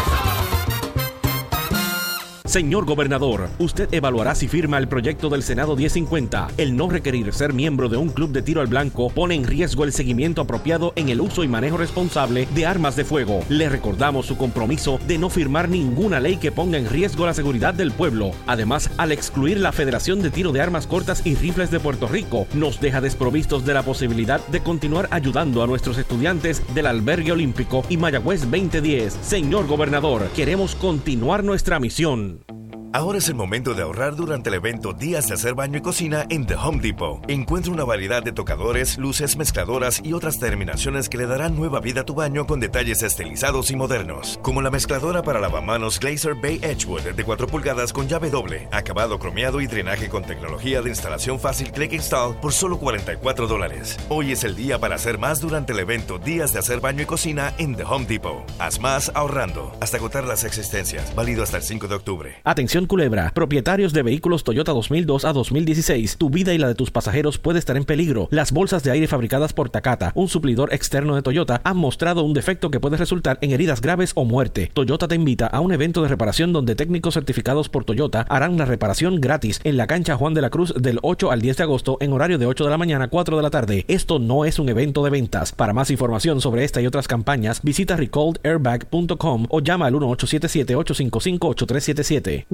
Señor gobernador, usted evaluará si firma el proyecto del Senado 1050. El no requerir ser miembro de un club de tiro al blanco pone en riesgo el seguimiento apropiado en el uso y manejo responsable de armas de fuego. Le recordamos su compromiso de no firmar ninguna ley que ponga en riesgo la seguridad del pueblo. Además, al excluir la Federación de Tiro de Armas Cortas y Rifles de Puerto Rico, nos deja desprovistos de la posibilidad de continuar ayudando a nuestros estudiantes del Albergue Olímpico y Mayagüez 2010. Señor gobernador, queremos continuar nuestra misión. Nation. Ahora es el momento de ahorrar durante el evento Días de hacer baño y cocina en The Home Depot. Encuentra una variedad de tocadores, luces, mezcladoras y otras terminaciones que le darán nueva vida a tu baño con detalles estilizados y modernos. Como la mezcladora para lavamanos Glazer Bay Edgewood de 4 pulgadas con llave doble, acabado cromeado y drenaje con tecnología de instalación fácil Click Install por solo 44 dólares. Hoy es el día para hacer más durante el evento Días de hacer baño y cocina en The Home Depot. Haz más ahorrando hasta agotar las existencias. Válido hasta el 5 de octubre. Atención Culebra, propietarios de vehículos Toyota 2002 a 2016, tu vida y la de tus pasajeros puede estar en peligro. Las bolsas de aire fabricadas por Takata, un suplidor externo de Toyota, han mostrado un defecto que puede resultar en heridas graves o muerte. Toyota te invita a un evento de reparación donde técnicos certificados por Toyota harán la reparación gratis en la cancha Juan de la Cruz del 8 al 10 de agosto en horario de 8 de la mañana a 4 de la tarde. Esto no es un evento de ventas. Para más información sobre esta y otras campañas, visita recalledairbag.com o llama al 1877 855 8377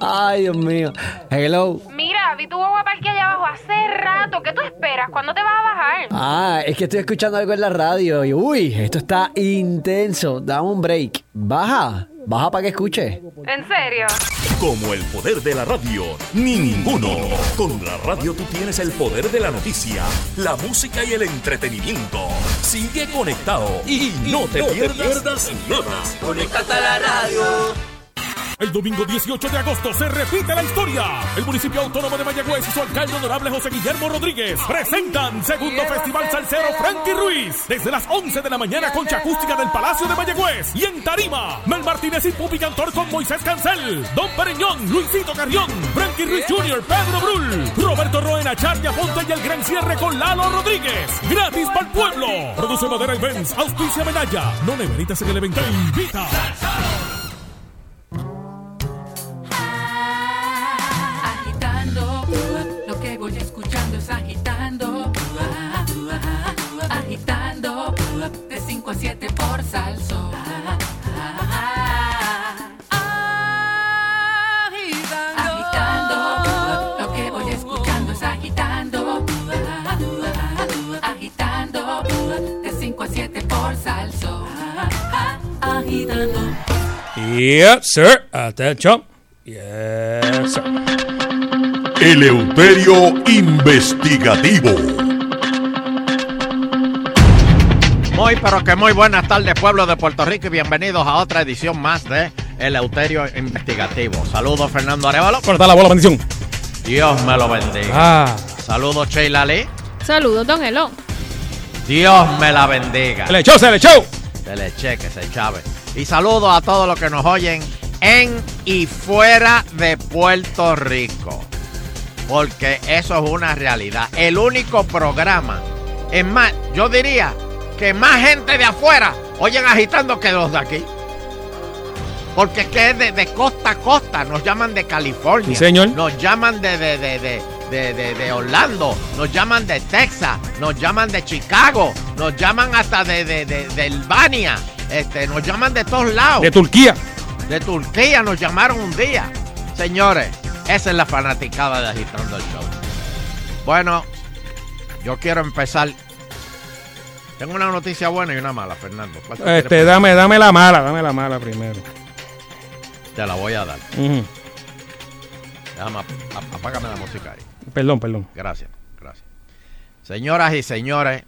Ay, Dios mío. Hello. Mira, vi tu guagua parque allá abajo hace rato. ¿Qué tú esperas? ¿Cuándo te vas a bajar? Ah, es que estoy escuchando algo en la radio y uy, esto está intenso. Dame un break. Baja, baja para que escuche. ¿En serio? Como el poder de la radio, ni ninguno. Con la radio tú tienes el poder de la noticia, la música y el entretenimiento. Sigue conectado y no te pierdas nada. Conéctate a la radio. El domingo 18 de agosto se repite la historia. El municipio autónomo de Mayagüez y su alcalde honorable José Guillermo Rodríguez presentan segundo Festival Salsero Frankie Ruiz desde las 11 de la mañana con acústica del Palacio de Mayagüez y en Tarima, Mel Martínez y Pupi Cantor con Moisés Cancel, Don Pereñón, Luisito Carrión, Frankie Ruiz Jr., Pedro Brul, Roberto Roena, Charlia Ponte y el gran cierre con Lalo Rodríguez. Gratis para el pueblo. Produce Madera Events, auspicia medalla. No neveritas en el evento. Invita. De 5 a 7 por salso. Agitando, lo que voy escuchando es agitando. Agitando, de 5 a 7 por salso. Agitando. Yes, sir. Attention. Yes, sir. Eleuterio Investigativo. Muy, pero que muy buenas tardes, pueblo de Puerto Rico, y bienvenidos a otra edición más de Eleuterio Investigativo. Saludos, Fernando Arevalo. Corta la bola, bendición. Dios me lo bendiga. Ah. Saludos, Sheila Lee. Saludos, don Elon. Dios me la bendiga. Se le echó, se le echó. Se le eche, que se chave. Y saludos a todos los que nos oyen en y fuera de Puerto Rico. Porque eso es una realidad. El único programa. Es más, yo diría que más gente de afuera oyen agitando que los de aquí. Porque es que es de, de costa a costa. Nos llaman de California. Sí, señor. Nos llaman de, de, de, de, de, de- de Orlando. Nos llaman de Texas. Nos llaman de Chicago. Nos llaman hasta de, de, de, de Albania. Este, nos llaman de todos lados. De Turquía. De Turquía nos llamaron un día. Señores, esa es la fanaticada de Agitando el Show. Bueno, yo quiero empezar. Tengo una noticia buena y una mala, Fernando. ¿Cuál tú quieres Este, dame, dame la mala, dame la mala primero. Te la voy a dar. Ujú. Déjame, ap- ap- apágame la música ahí. Perdón, perdón. Gracias, gracias. Señoras y señores,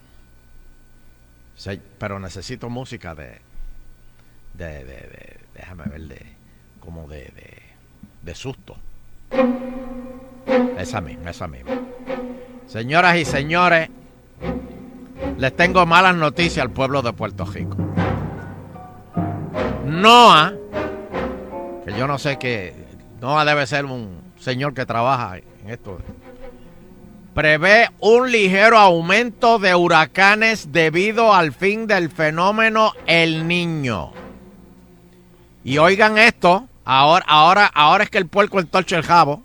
se- pero necesito música de, de, de, de- déjame ver, de, como de, de, de susto. Esa misma, esa misma. Señoras y señores, les tengo malas noticias al pueblo de Puerto Rico. Noah, que yo no sé qué, Noah debe ser un señor que trabaja en esto. Prevé un ligero aumento de huracanes debido al fin del fenómeno El Niño. Y oigan esto, ahora, ahora, ahora es que el puerco entorcha el jabo.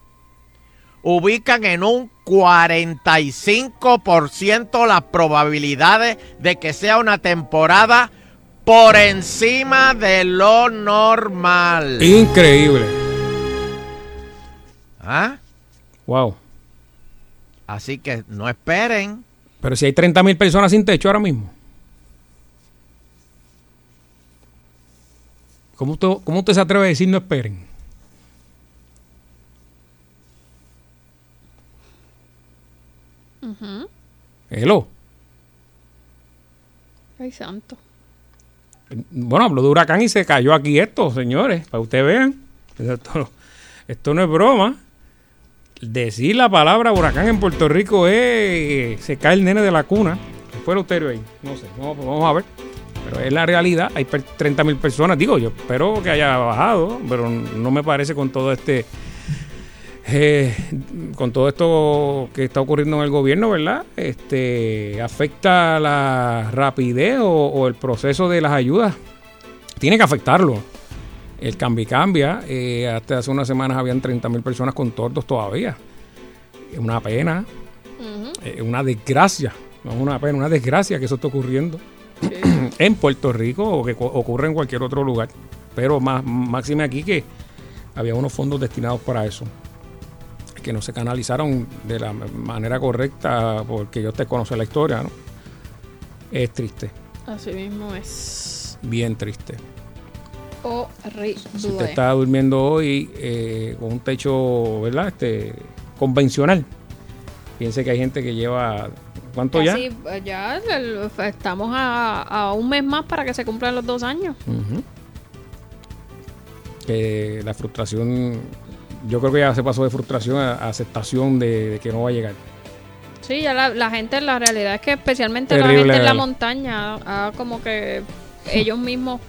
Ubican en un 45% las probabilidades de que sea una temporada por encima de lo normal. Increíble. ¿Ah? Wow. Así que no esperen. Pero si hay 30 mil personas sin techo ahora mismo. ¿Cómo usted, ¿Cómo usted se atreve a decir no esperen? Ujú. Hello. Ay, santo. Bueno, habló de huracán y se cayó aquí esto, señores, para que ustedes vean. Esto, esto no es broma. Decir la palabra huracán en Puerto Rico es. Se cae el nene de la cuna. Fue el uterio ahí. No sé, vamos, vamos a ver. Pero es la realidad. Hay 30 mil personas. Digo, yo espero que haya bajado, pero no me parece con todo este. Eh, con todo esto que está ocurriendo en el gobierno, ¿verdad? Este afecta la rapidez o, o el proceso de las ayudas. Tiene que afectarlo. El cambio cambia. eh, hasta hace unas semanas habían 30 mil personas con tordos todavía. Es una pena, es una desgracia. No es una pena, una desgracia que eso esté ocurriendo <clears throat> en Puerto Rico o que ocurre en cualquier otro lugar. Pero más máxime aquí que había unos fondos destinados para eso que no se canalizaron de la manera correcta porque yo te conoce la historia, ¿no? Es triste, Así mismo es bien triste. horrible. Si usted está durmiendo hoy eh, con un techo, ¿verdad? Este, convencional. Piense que hay gente que lleva. ¿Cuánto ya? Casi, eh, ya estamos a, a un mes más para que se cumplan los dos años. Que la frustración. Yo creo que ya se pasó de frustración a, aceptación de, de que no va a llegar. Sí, ya la, la gente, la realidad es que especialmente Terrible, la gente en la montaña, ah, como que ellos mismos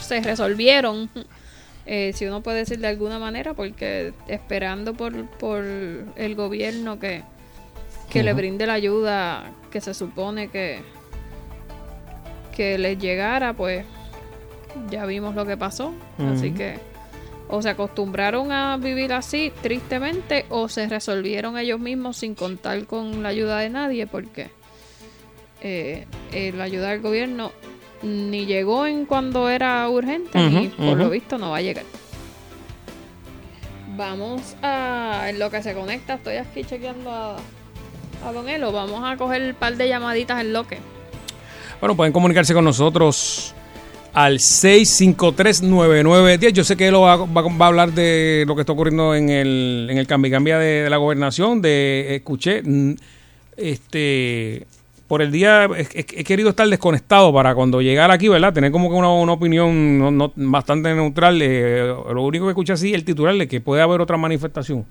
se resolvieron, eh, si uno puede decir de alguna manera, porque esperando por, por el gobierno que, que le brinde la ayuda que se supone que, que les llegara, pues ya vimos lo que pasó. Así que o se acostumbraron a vivir así, tristemente, o se resolvieron ellos mismos sin contar con la ayuda de nadie, porque eh, eh, la ayuda del gobierno ni llegó en cuando era urgente, ni Ujú, por lo visto no va a llegar. Vamos a, en lo que se conecta, estoy aquí chequeando a, a Don Elo, vamos a coger un par de llamaditas en lo que. Bueno, pueden comunicarse con nosotros al 6539910. Yo sé que él va, va- va a hablar de lo que está ocurriendo en el, en el cambio cambia de, de la gobernación. De escuché, este, por el día he, querido estar desconectado para cuando llegar aquí, ¿verdad? Tener como que una, una opinión no- no- bastante neutral. eh, lo único que escuché así el titular de que puede haber otra manifestación.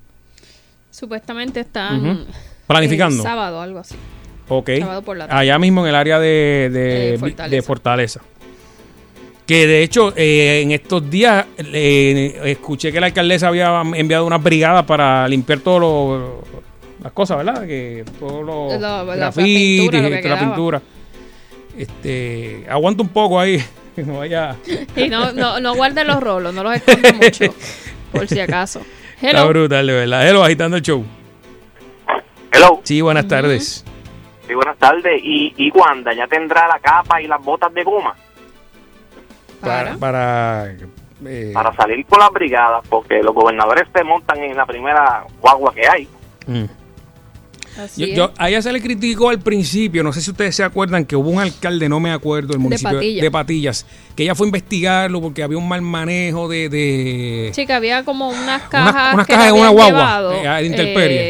Supuestamente están Ujú. Planificando. el sábado, algo así. Ok. Sábado por la tarde. Allá mismo en el área de, de- Eh, Fortaleza. de Fortaleza. Que de hecho, eh, en estos días eh, escuché que la alcaldesa había enviado una brigada para limpiar todas las cosas, ¿verdad? Que todos los La- la grafitis, pintura, lo que la pintura. Este, aguanta un poco ahí, <laughs> que no vaya. Y no, no, no guarde los rolos, no los esconda mucho, por si acaso. Está Hello. brutal, de verdad. Hello, agitando el show. Hello. Sí, buenas tardes. Sí, buenas tardes. ¿Y, y Wanda ya tendrá la capa y las botas de goma Para, para, eh, para salir con las brigadas? Porque los gobernadores se montan en la primera guagua que hay. Mm. Yo, yo- a ella se le criticó al principio, no sé si ustedes se acuerdan que hubo un alcalde, no me acuerdo, del municipio de Patillas, que ella fue a investigarlo porque había un mal manejo de... de- Sí, que había como unas cajas unas que cajas en una guagua, llevado, eh,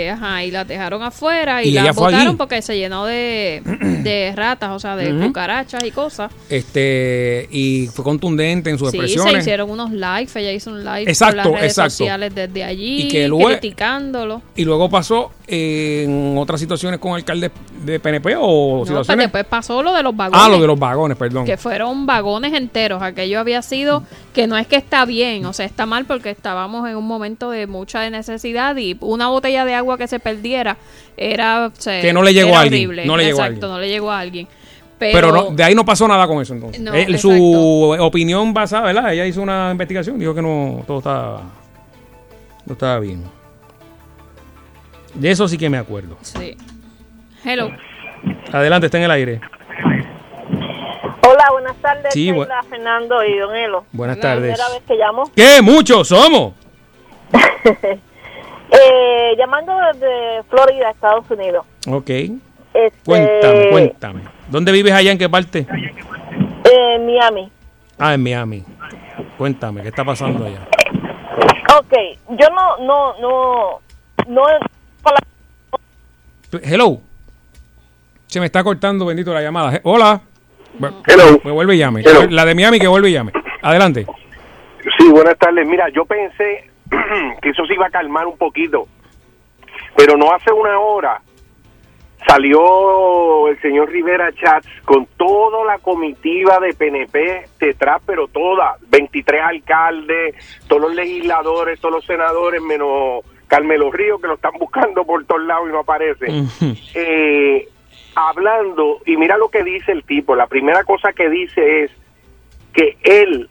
eh, ajá, y las dejaron afuera y, Y las botaron porque se llenó de, de <clears throat> ratas, o sea, de cucarachas y cosas. este y fue contundente en sus Sí, se expresiones. hicieron unos lives, ella hizo un live Exacto, por las redes exacto. sociales desde allí, Y que luego- criticándolo. Y luego pasó en otras situaciones con alcaldes de PNP o No, pues situaciones... después pasó lo de los vagones. ah, lo de los vagones, perdón. Que fueron vagones enteros. Aquello había sido que no es que está bien, o sea, está mal porque estábamos en un momento de mucha necesidad y una botella de agua que se perdiera era. o sea, Que no le llegó a alguien, horrible. no le llegó a Exacto, alguien. no le llegó a alguien. Pero, Pero, no- de ahí no pasó nada con eso entonces. No, Eh, su opinión basada, ¿verdad? Ella hizo una investigación, dijo que no todo estaba no estaba bien. De eso sí que me acuerdo. Sí. Hello. Adelante, está en el aire. Hola, buenas tardes, Sí, bu- Sheila, Fernando y Don Elo. Buenas La tardes. Primera vez que llamo. ¿Qué? Muchos somos. <laughs> Eh, llamando desde Florida, Estados Unidos. Ok. Este, Cuéntame, cuéntame. ¿Dónde vives allá? ¿En qué parte? En Miami. Ah, en Miami. Cuéntame, ¿qué está pasando allá? Ok, yo no, no, no, no. Hello. Se me está cortando, bendito, la llamada. Hola. Hello. Me vuelve y llame. Hello. La de Miami que vuelve y llame. Adelante. Sí, buenas tardes. Mira, yo pensé <clears throat> que eso se iba a calmar un poquito, pero no hace una hora salió el señor Rivera Chats con toda la comitiva de PNP detrás, pero toda, 23 alcaldes, todos los legisladores, todos los senadores, menos Carmelo Río, que lo están buscando por todos lados y no aparece. Eh, hablando, y mira lo que dice el tipo, la primera cosa que dice es que él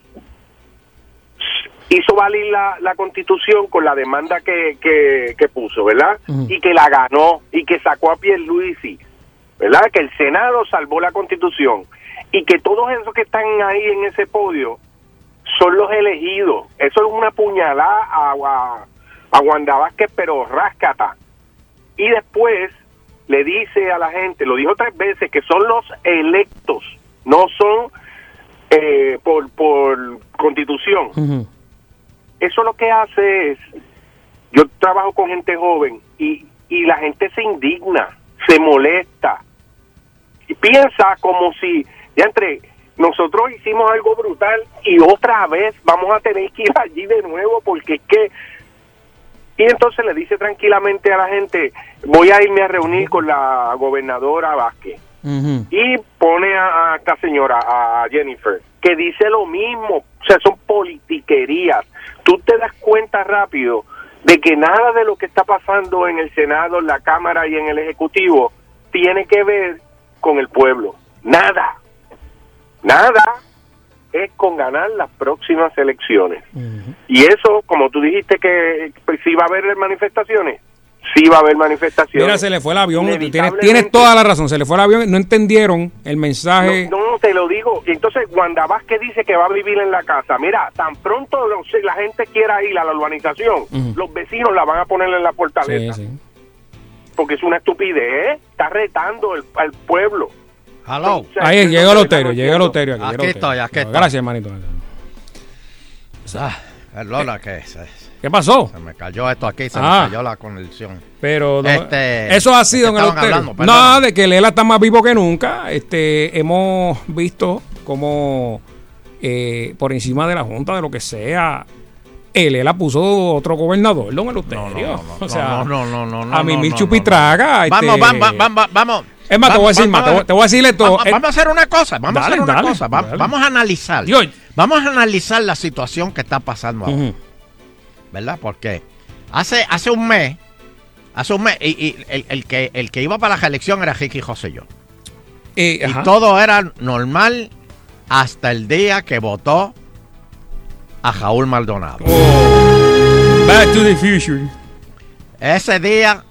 hizo valer la, la constitución con la demanda que, que, que puso, ¿verdad? Y que la ganó y que sacó a Pierluisi, ¿verdad? Que el Senado salvó la constitución y que todos esos que están ahí en ese podio son los elegidos. Eso es una puñalada a, a, a Wanda Vázquez, pero ráscata. Y después le dice a la gente, lo dijo tres veces, que son los electos, no son eh, por, por constitución. Eso lo que hace es, yo trabajo con gente joven y, y la gente se indigna, se molesta y piensa como si, ya entre, nosotros hicimos algo brutal y otra vez vamos a tener que ir allí de nuevo porque es que y entonces le dice tranquilamente a la gente, voy a irme a reunir con la gobernadora Vázquez. Y pone a, a esta señora, a Jennifer, que dice lo mismo. O sea, son politiquerías. Tú te das cuenta rápido de que nada de lo que está pasando en el Senado, en la Cámara y en el Ejecutivo tiene que ver con el pueblo. Nada. Nada es con ganar las próximas elecciones. Y eso, como tú dijiste que pues, sí va a haber manifestaciones, sí va a haber manifestaciones. Mira, se le fue el avión. Tienes, tienes toda la razón. Se le fue el avión. No entendieron el mensaje. No, no, te lo digo. Y Entonces, Wanda Vázquez dice que va a vivir en la casa. Mira, tan pronto la gente quiera ir a la urbanización, los vecinos la van a poner en la Sí, fortaleza. sí. Porque es una estupidez, ¿eh? Está retando el- al pueblo. Hello. O sea, Ahí es el estamos llega el. Loterio aquí. Estoy, aquí estoy. Gracias, hermanito. Ah, perdona que se, ¿Qué pasó? se me cayó esto aquí, se Ah. me cayó la conexión. Pero no- Este, eso ha sido en ¿de el qué? Perdón. No, de que Lela está más vivo que nunca. Este, hemos visto como eh, por encima de la Junta, de lo que sea, Lela puso otro gobernador, don Eleuterio. o sea, no, no, no, no, no, a mí no, mil no, chupitraga. Vamos, este, vamos, vamos, vamos. Es más, te voy a decir Vamos, más, te voy- te voy a decir esto. Vamos, Eh, vamos a hacer una cosa, vamos dale, a hacer una dale, cosa. va- dale. Vamos a analizar. Yo- Vamos a analizar la situación que está pasando ahora. ¿Verdad? Porque hace, hace un mes, hace un mes, y, y el, el que, el que iba para la reelección era Ricky Joselló. Eh, y todo era normal hasta el día que votó a Raúl Maldonado. Back to the future. Ese día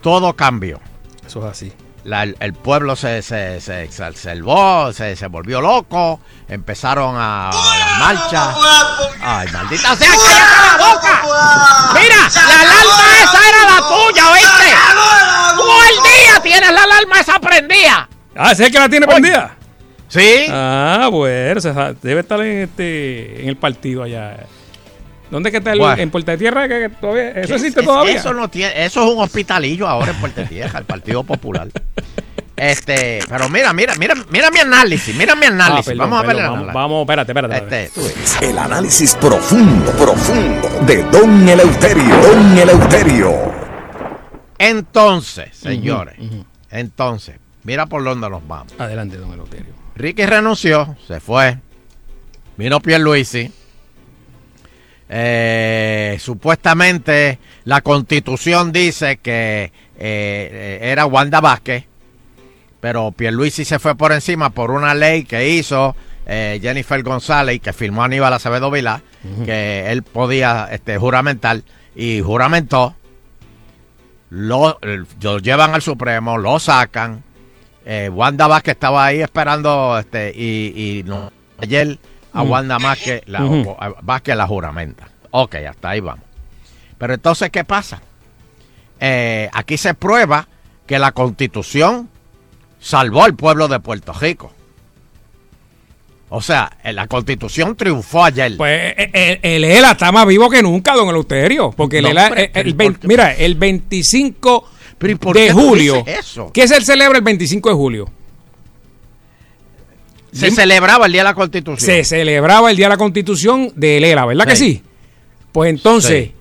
todo cambió. Eso es así. La- el, pueblo se, se, se exacerbó, se, se volvió loco, empezaron a, a las marchas. Ay, maldita sea, cállate la boca. Mira, la alarma esa era la tuya, ¿oíste? Todo el día tienes la alarma esa prendida. Ah, ¿ese es el que la tiene prendida? Sí. Ah, bueno, debe estar en este en el partido allá. ¿Dónde que está el, Bueno. en Puerta de Tierra? ¿Que, que todavía, ¿Eso ¿Qué existe es- todavía? Eso no tiene, eso es un hospitalillo ahora en Puerto Vieja, el Partido Popular. Este, pero mira, mira, mira, mira mi análisis, mira mi Ah, análisis. perdón, vamos a ver perdón, el vamos, análisis. vamos, espérate, espérate. Este. El análisis profundo, profundo de Don Eleuterio. Don Eleuterio. Entonces, señores, entonces, mira por dónde nos vamos. Adelante, don Eleuterio. Ricky renunció, se fue. Vino Pierluisi. Eh, supuestamente la constitución dice que eh, eh, era Wanda Vázquez, pero Pierluisi se fue por encima por una ley que hizo eh, Jennifer González y que firmó Aníbal Acevedo Vilá, que él podía este, juramentar y juramentó. Lo, lo llevan al Supremo, lo sacan. Wanda Vázquez estaba ahí esperando este, y, y no, ayer a. Wanda Vázquez la, Ujú. a Vázquez la juramenta. Ok, hasta ahí vamos. Pero entonces, ¿qué pasa? Eh, aquí se prueba que la constitución salvó al pueblo de Puerto Rico. O sea, eh, la constitución triunfó ayer. Pues eh, el ELA está más vivo que nunca, don Eleuterio. Porque el No, ELA, el pero ¿y vein- por qué? mira, el 25 ¿y por de julio. eso? ¿Qué se celebra el 25 de julio? Se celebraba el Día de la Constitución. Se celebraba el Día de la Constitución de ELA, ¿verdad que Sí. Pues entonces, Sí.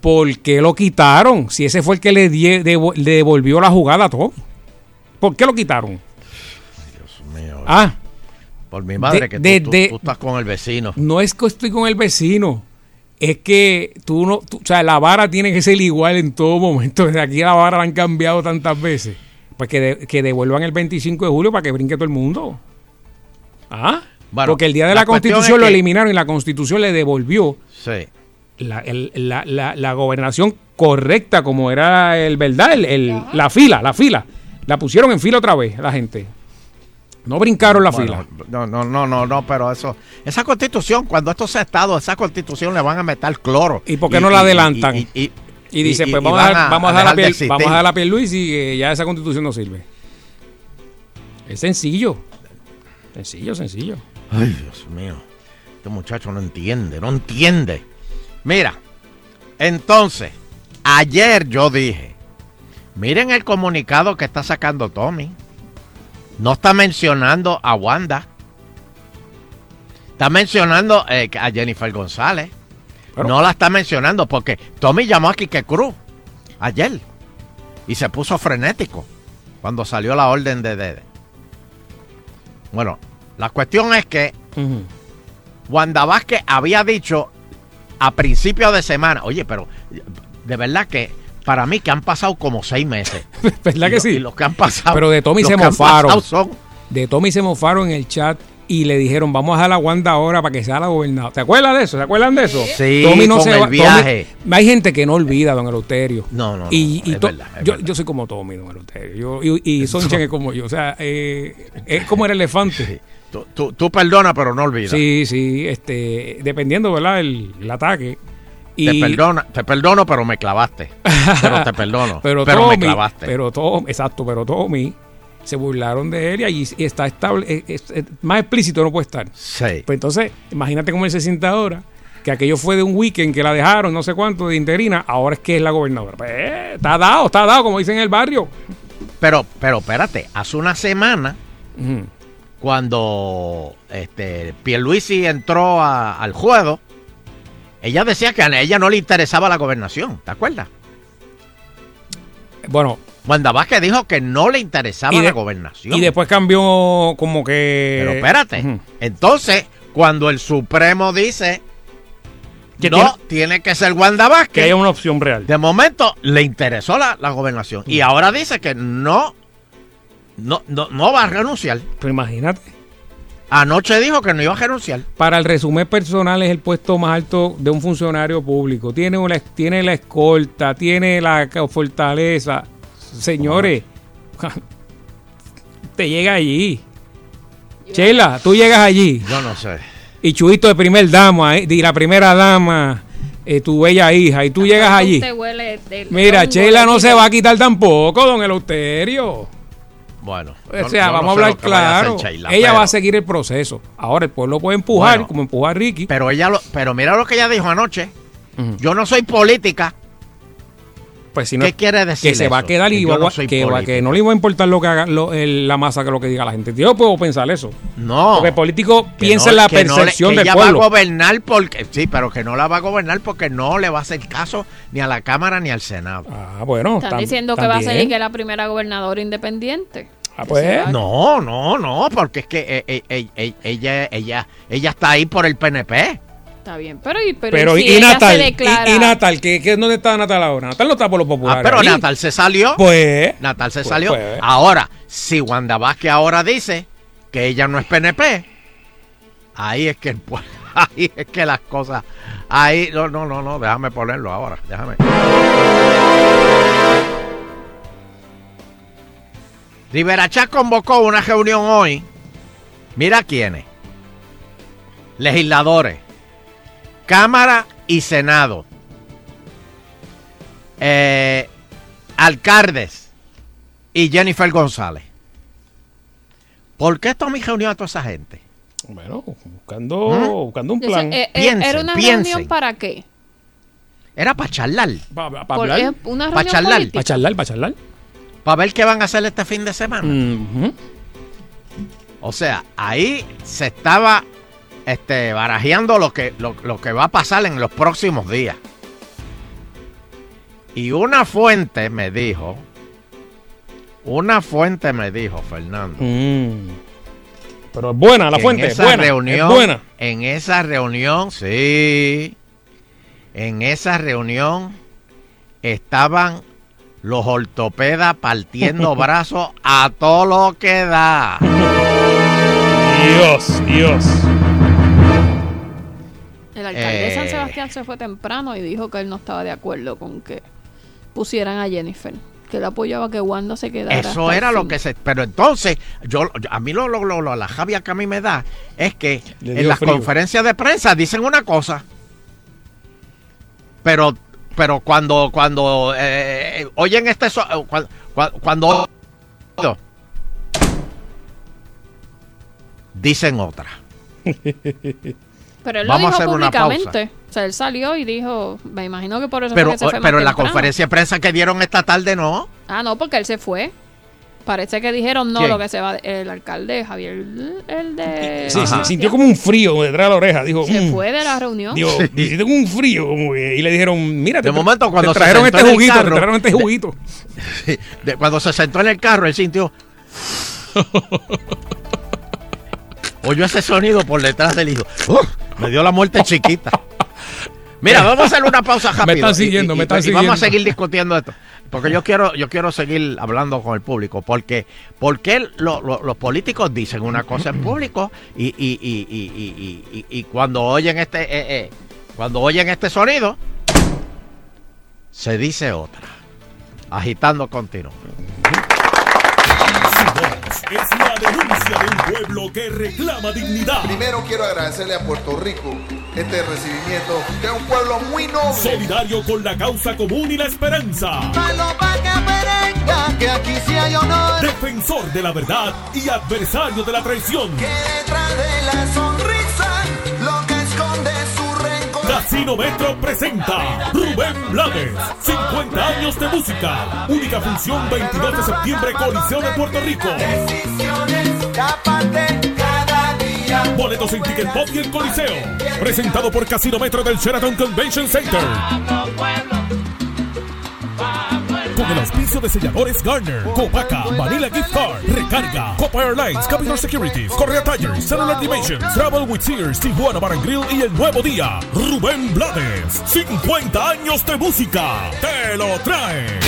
¿por qué lo quitaron? Si ese fue el que le, die- devo- le devolvió la jugada a todo. ¿Por qué lo quitaron? Ah, Por mi madre, De- que tú, de- tú- de- tú estás con el vecino. no es que estoy con el vecino. Es que tú no, tú- o sea, la vara tiene que ser igual en todo momento. <laughs> Desde aquí la vara la han cambiado tantas veces. Pues que, de- que devuelvan el 25 de julio para que brinque todo el mundo. Ah, Bueno, porque el día de la constitución es lo que- eliminaron y la constitución le devolvió Sí. la, el- la- la- la gobernación correcta como era el verdad, el, el- la fila, la fila. La pusieron en fila otra vez la gente. No brincaron la Bueno, fila. No, no, no, no, no, pero eso, esa constitución, cuando esto sea estado, esa constitución le van a meter cloro. ¿Y por qué no la adelantan? Y, y- Y dice, y- pues y vamos, a dejar, vamos, a dejar la piel, vamos a dejar la piel Luis y que ya esa constitución no sirve. Es sencillo. Sencillo, sencillo. Ay, Dios mío. Este muchacho no entiende, no entiende. Mira, entonces, ayer yo dije, miren el comunicado que está sacando Tommy. No está mencionando a Wanda. Está mencionando eh, a Jennifer González. no la está mencionando porque Tommy llamó a Quique Cruz ayer y se puso frenético cuando salió la orden de, de- Bueno, la cuestión es que Wanda Vázquez había dicho a principio de semana, oye, pero de verdad que para mí que han pasado como seis meses. <laughs> ¿Verdad Y que lo- sí? Y los que han pasado. Pero de Tommy se mofaron. son- De Tommy se mofaron en el chat y le dijeron, vamos a dejar a Wanda ahora para que sea la gobernadora. ¿Te acuerdas de eso? ¿Se acuerdan de eso? Sí, con el va- viaje. Tommy- hay gente que no olvida, don Eleuterio. No, no, no, Y, y es verdad, es yo, yo soy como Tommy, don Eleuterio. Yo, y y Sonchen es como yo. O sea, eh, es como el elefante. Tú, tú, tú perdona, pero no olvidas. Sí, sí, este, dependiendo, ¿verdad? El, el ataque. Te, perdona, te perdono, pero me clavaste. Pero te perdono. <laughs> pero, pero Tommy, me clavaste. Pero Tommy, exacto, pero Tommy se burlaron de él y allí está estable, es- es- es- más explícito no puede estar. Sí. Pues entonces, imagínate cómo él se siente ahora, que aquello fue de un weekend que la dejaron, no sé cuánto, de interina, ahora es que es la gobernadora. Pues, eh, está dado, está dado, como dicen en el barrio. Pero, pero espérate, hace una semana, cuando este Pierluisi entró a- al juego, ella decía que a ella no le interesaba la gobernación, ¿te acuerdas? Bueno. Wanda Vázquez dijo que no le interesaba de- la gobernación. Y después cambió como que... Pero espérate, entonces, cuando el Supremo dice Que no, tiene- tiene, que ser Wanda Vázquez, Que haya una opción real. de momento le interesó la, la gobernación. Y ahora dice que no, no, no, no va a renunciar. Pero imagínate. Anoche dijo que no iba a renunciar. Para el resumen personal es el puesto más alto de un funcionario público. Tiene, una, tiene la escolta, tiene la fortaleza. Señores, <laughs> te llega allí. Chela, tú llegas allí. Yo no sé. Y Chuito de primer dama, eh, y la primera dama, eh, tu bella hija, y tú llegas allí. Huele del Mira, Chela no se va a quitar tampoco, don Eleuterio. Bueno. O sea, no vamos a hablar a claro. Sheila, ella pero- va a seguir el proceso. Ahora el pueblo puede empujar, Bueno. como empuja a Ricky. Pero ella lo, pero mira lo que ella dijo anoche. Yo no soy política. Pues si no, ¿Qué quiere decir que se va a quedar y Que va- no que, va- político. que no le iba a importar lo que haga lo- el- la masa que lo que diga la gente. Yo puedo pensar eso. No. Porque el político piensa no- en la que no le- percepción que del ella pueblo. va a gobernar porque sí, pero que no la va a gobernar porque no le va a hacer caso ni a la Cámara ni al Senado. Ah, bueno. Están diciendo que va a ser que la primera gobernadora independiente. Ah, pues. No, no, no, porque es que eh, eh, eh, eh, ella, ella, ella está ahí por el PNP. Está bien, pero, y- pero, Pero si y, ella Natal, se declara... y, y Natal, ¿qué, qué, ¿dónde está Natal ahora? Natal no está por los populares. Ah, pero ahí. Natal se salió. Pues. Natal se Pues, salió. pues. Ahora, si Wanda Vázquez ahora dice que ella no es PNP, ahí es que <laughs> ahí es que las cosas, ahí, no, no, no, no, déjame ponerlo ahora, déjame. Rivera Chat convocó una reunión hoy. Mira quiénes. Legisladores. Cámara y Senado. Eh, alcaldes y Jennifer González. ¿Por qué Tommy reunió a toda esa gente? Bueno, buscando, ¿Mm? buscando un plan. eh, eh, Piensen, ¿Era una piensen. reunión para qué? Era para charlar. Para Por- hablar. es una Pa' reunión charlar. Para charlar, para charlar. Para ver qué van a hacer este fin de semana. O sea, ahí se estaba este, barajeando lo que, lo, lo que va a pasar en los próximos días. Y una fuente me dijo, una fuente me dijo, Fernando, Mm. Pero es buena la fuente, en es esa buena. reunión, es buena. en esa reunión, sí, en esa reunión estaban los ortopedas partiendo <laughs> brazos a todo lo que da. Dios, Dios. El alcalde de San Eh. Sebastián se fue temprano y dijo que él no estaba de acuerdo con que pusieran a Jennifer. Que él apoyaba que Wanda se quedara. Eso era lo que se... Pero entonces, yo a mí lo, lo, lo- lo- la javia que a mí me da es que en las frío. conferencias de prensa dicen una cosa, pero pero cuando cuando eh, oyen este... so- eh, cuan- cuan- cuando, dicen otra. <laughs> Pero él lo Vamos a dijo hacer una pausa. públicamente. O sea, él salió y dijo, me imagino que por eso Pero, fue que se fue pero en la temprano. conferencia de prensa que dieron esta tarde no. Ah, no, porque él se fue. Parece que dijeron no, ¿Quién? lo que se va el alcalde Javier, el de... Sí, sí, sintió como un frío detrás de la oreja. Dijo, Se "Mm". fue de la reunión. Digo, tengo un frío. como que- y le dijeron, mira, De momento, cuando te se trajeron sentó este juguito, te carro, trajeron este de- juguito. <laughs> Sí, de- cuando se sentó en el carro, él sintió. <laughs> Oyó ese sonido por detrás del hijo. ¡Uf! Me dio la muerte chiquita. <laughs> Mira, vamos a hacer una pausa <laughs> rápido. Me están siguiendo, y- me y- están y vamos a seguir discutiendo esto. Porque yo quiero, yo quiero seguir hablando con el público. Porque, porque lo- lo- los políticos dicen una cosa en público y, y- y- y- y- y- y- y cuando oyen este, eh, eh, cuando oyen este sonido, se dice otra. Agitando continuo. Es la denuncia de un pueblo que reclama dignidad. Primero quiero agradecerle a Puerto Rico este recibimiento, que es un pueblo muy noble. Solidario con la causa común y la esperanza. que aquí sí hay honor. Defensor de la verdad y adversario de la traición. Detrás de la sonrisa, lo Casino Metro presenta Rubén Blades, 50 años de música. Única función 22 de septiembre, Coliseo de Puerto Rico. Boletos en Ticket Pop y el Coliseo. Presentado por Casino Metro del Sheraton Convention Center. Con el auspicio de selladores Garner, Copaca, Vanilla Gift Card, Recarga, Copa Airlines, Capital Securities, Correa Tires, Cellular Dimensions, Travel with Sears, Tijuana Bar Grill y El Nuevo Día. Rubén Blades, 50 años de música. Te lo trae.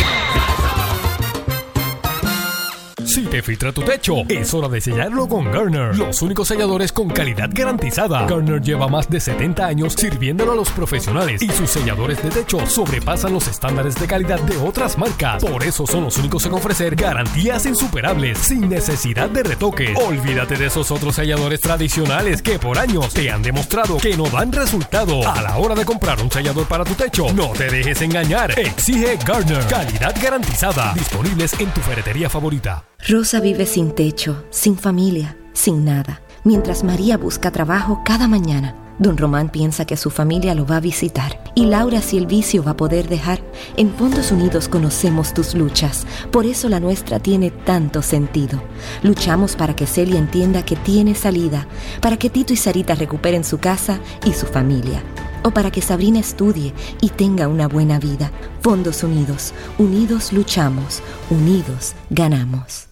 Si te filtra tu techo, es hora de sellarlo con Garner, los únicos selladores con calidad garantizada. Garner lleva más de 70 años sirviéndolo a los profesionales y sus selladores de techo sobrepasan los estándares de calidad de otras marcas. Por eso son los únicos en ofrecer garantías insuperables sin necesidad de retoques. Olvídate de esos otros selladores tradicionales que por años te han demostrado que no dan resultado. A la hora de comprar un sellador para tu techo, no te dejes engañar. Exige Garner, calidad garantizada. Disponibles en tu ferretería favorita. Rosa vive sin techo, sin familia, sin nada. Mientras María busca trabajo cada mañana, don Román piensa que su familia lo va a visitar. Y Laura, si el vicio va a poder dejar, en Fondos Unidos conocemos tus luchas. Por eso la nuestra tiene tanto sentido. Luchamos para que Celia entienda que tiene salida, para que Tito y Sarita recuperen su casa y su familia. O para que Sabrina estudie y tenga una buena vida. Fondos Unidos, unidos luchamos, unidos ganamos.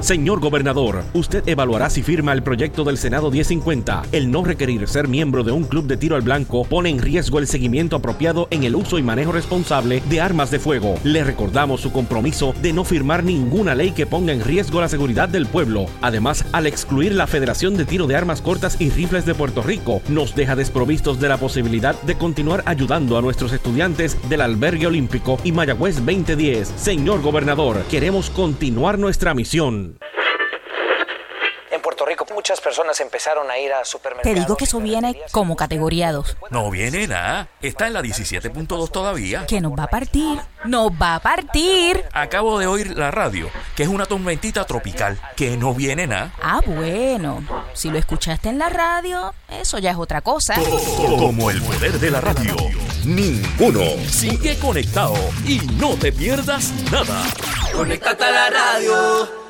Señor gobernador, usted evaluará si firma el proyecto del Senado 1050. El no requerir ser miembro de un club de tiro al blanco pone en riesgo el seguimiento apropiado en el uso y manejo responsable de armas de fuego. Le recordamos su compromiso de no firmar ninguna ley que ponga en riesgo la seguridad del pueblo. Además, al excluir la Federación de Tiro de Armas Cortas y Rifles de Puerto Rico, nos deja desprovistos de la posibilidad de continuar ayudando a nuestros estudiantes del Albergue Olímpico y Mayagüez 2010. Señor gobernador, queremos continuar nuestra misión. Muchas personas empezaron a ir a Te supermercados. digo que eso viene como categoría 2. No viene nada. Está en la 17.2 todavía. Que nos va a partir. Nos va a partir. Acabo de oír la radio, que es una tormentita tropical, que no viene nada. Ah, bueno. Si lo escuchaste en la radio, eso ya es otra cosa. Como el poder de la radio. Ninguno. Sigue conectado y no te pierdas nada. Conéctate a la radio.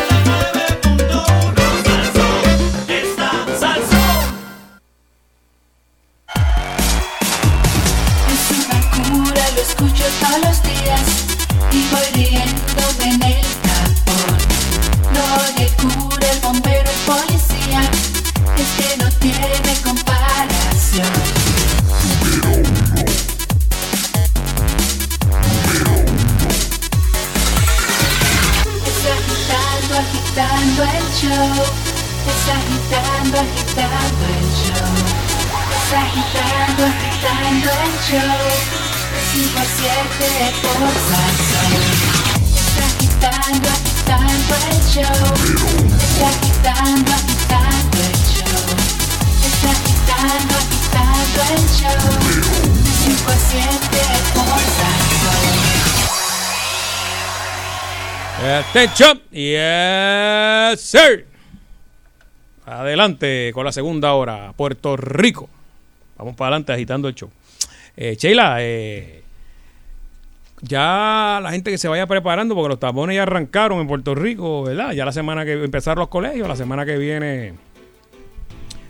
Show. Está agitando, agitando el show. Está agitando, agitando el show. De 5 a 7 por Salsón. Está agitando, agitando el show. Está agitando, agitando el show. Está agitando, agitando el show. De 5 a 7 por Salsón. Attention. Yes, sir. Adelante con la segunda hora. Puerto Rico. Vamos para adelante agitando el show. Eh, Sheila, eh, ya la gente que se vaya preparando porque los tapones ya arrancaron en Puerto Rico, ¿verdad? Ya la semana que empezaron los colegios, la semana que viene,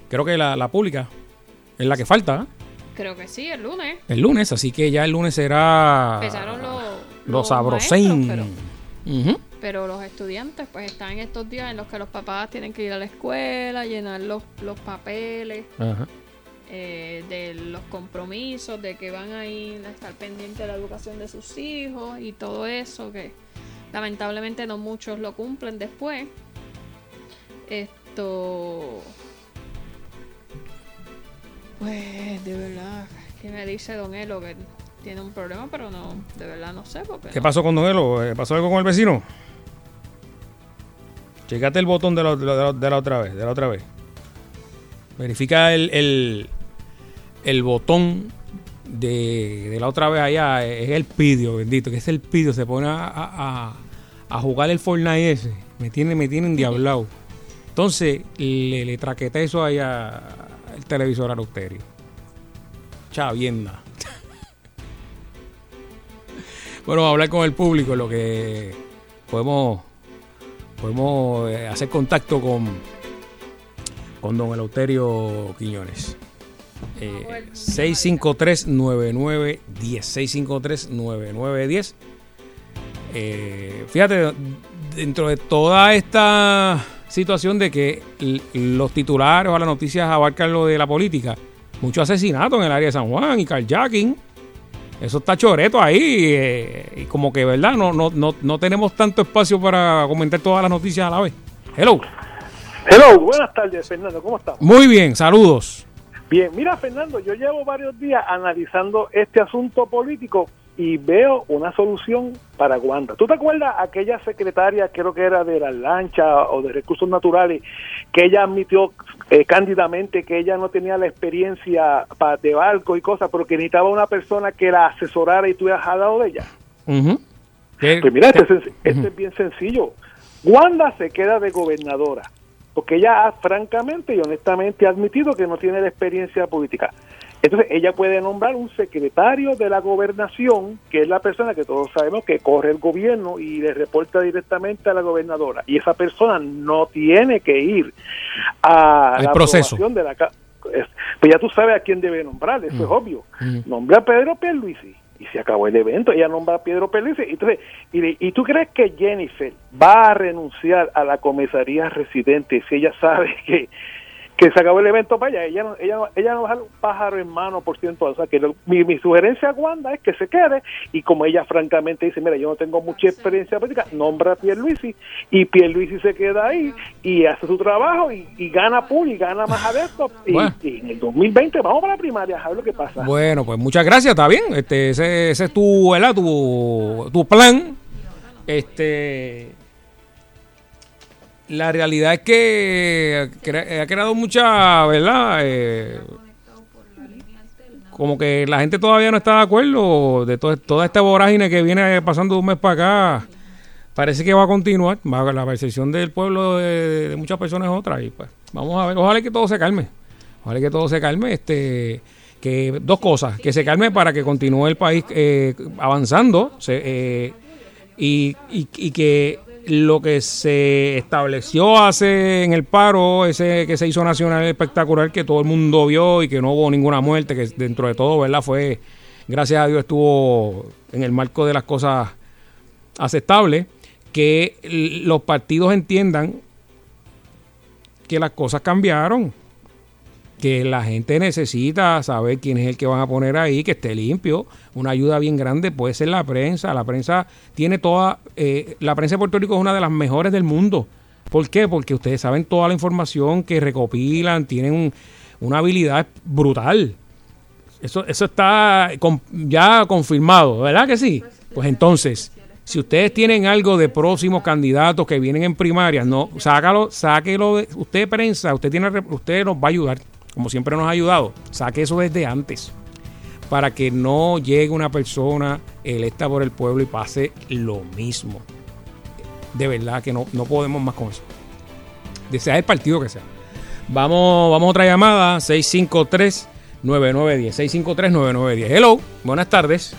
creo que la, la pública es la que falta, ¿eh? Creo que sí, el lunes. el lunes, así que ya el lunes será Empezaron los, los maestros, pero los estudiantes pues están en estos días en los que los papás tienen que ir a la escuela, llenar los, los papeles Ajá. eh, de los compromisos, de que van a ir a estar pendientes de la educación de sus hijos y todo eso que lamentablemente no muchos lo cumplen después. Esto... Pues de verdad, que me dice Don Elo que tiene un problema, pero no, de verdad no sé porque ¿Qué no- pasó con Don Elo? ¿Pasó algo con el vecino? Checate el botón de la, de la- otra vez, de la otra vez. Verifica el, el, el botón de, de la otra vez allá. Es el pidio, bendito, que es el pidio. Se pone a, a- a- jugar el Fortnite ese. Me tiene, me tiene endiablado. Entonces, le, le traqueté eso allá el televisor a Lauterio. Chavienda. <laughs> Bueno, vamos a hablar con el público, lo que podemos podemos eh, hacer contacto con con don Eleuterio Quiñones. Eh, 653-9910. 653-9910. Eh, fíjate, dentro de toda esta situación de que los titulares o las noticias abarcan lo de la política, muchos asesinatos en el área de San Juan y carjacking. Eso está choreto ahí. eh, y como que, ¿verdad? No, no, no, no tenemos tanto espacio para comentar todas las noticias a la vez. Hello. Hello, buenas tardes, Fernando. ¿Cómo estás? Muy bien, saludos. Bien, mira, Fernando, yo llevo varios días analizando este asunto político y veo una solución para Wanda. ¿Tú te acuerdas aquella secretaria, creo que era de las lanchas o de recursos naturales, que ella admitió eh, cándidamente que ella no tenía la experiencia pa- de barco y cosas, pero que necesitaba una persona que la asesorara y tú al lado de ella? ¿Qué- Pues mira, este, es, este es bien sencillo. Wanda se queda de gobernadora, porque ella ha, francamente y honestamente ha admitido que no tiene la experiencia política. Entonces ella puede nombrar un secretario de la gobernación, que es la persona que todos sabemos que corre el gobierno y le reporta directamente a la gobernadora. Y esa persona no tiene que ir a la proceso. aprobación de la... Pues ya tú sabes a quién debe nombrar, eso es obvio. Nombra a Pedro Pierluisi y se acabó el evento. Ella nombra a Pedro Pierluisi. Entonces, y, y tú crees que Jennifer va a renunciar a la comisaría residente si ella sabe <laughs> que, que se acabó el evento para allá? Ella no, ella, no- ella no va a dejar un pájaro en mano por ciento. O sea, que lo- mi, mi sugerencia a Wanda es que se quede y como ella francamente dice, mira, yo no tengo mucha experiencia política, nombra a Pierluisi y Pierluisi se queda ahí y hace su trabajo y, y gana pool y gana más adeptos y, Bueno. y en el 2020 vamos para la primaria a ver lo que pasa. Bueno, pues muchas gracias, está bien. Este, ese, ese es tu. Tu, tu plan. Este. La realidad es que ha creado mucha, ¿verdad? Eh, como que la gente todavía no está de acuerdo de to- toda esta vorágine que viene pasando de un mes para acá. Parece que va a continuar. La percepción del pueblo de, muchas personas es otra. Y pues, vamos a ver. Ojalá que todo se calme. Ojalá que todo se calme. Este, que dos cosas. Que se calme para que continúe el país eh, avanzando. se- eh, y que lo que se estableció hace en el paro, ese que se hizo nacional espectacular, que todo el mundo vio y que no hubo ninguna muerte, que dentro de todo, ¿verdad? Fue, gracias a Dios, estuvo en el marco de las cosas aceptables, que los partidos entiendan que las cosas cambiaron, que la gente necesita saber quién es el que van a poner ahí, que esté limpio. Una ayuda bien grande puede ser la prensa. La prensa tiene toda, eh, la prensa de Puerto Rico es una de las mejores del mundo. ¿Por qué? Porque ustedes saben toda la información que recopilan, tienen un- una habilidad brutal. Eso, eso está ya confirmado, ¿verdad que sí? Pues entonces, si ustedes tienen algo de próximos candidatos que vienen en primarias, no, sácalo, sáquelo, de- usted prensa, usted tiene, usted nos va a ayudar, como siempre nos ha ayudado, saque eso desde antes, para que no llegue una persona electa por el pueblo y pase lo mismo. De verdad que no, no podemos más con eso. De sea el partido que sea. Vamos, vamos a otra llamada, 653-9910. 653-9910. Hello, buenas tardes.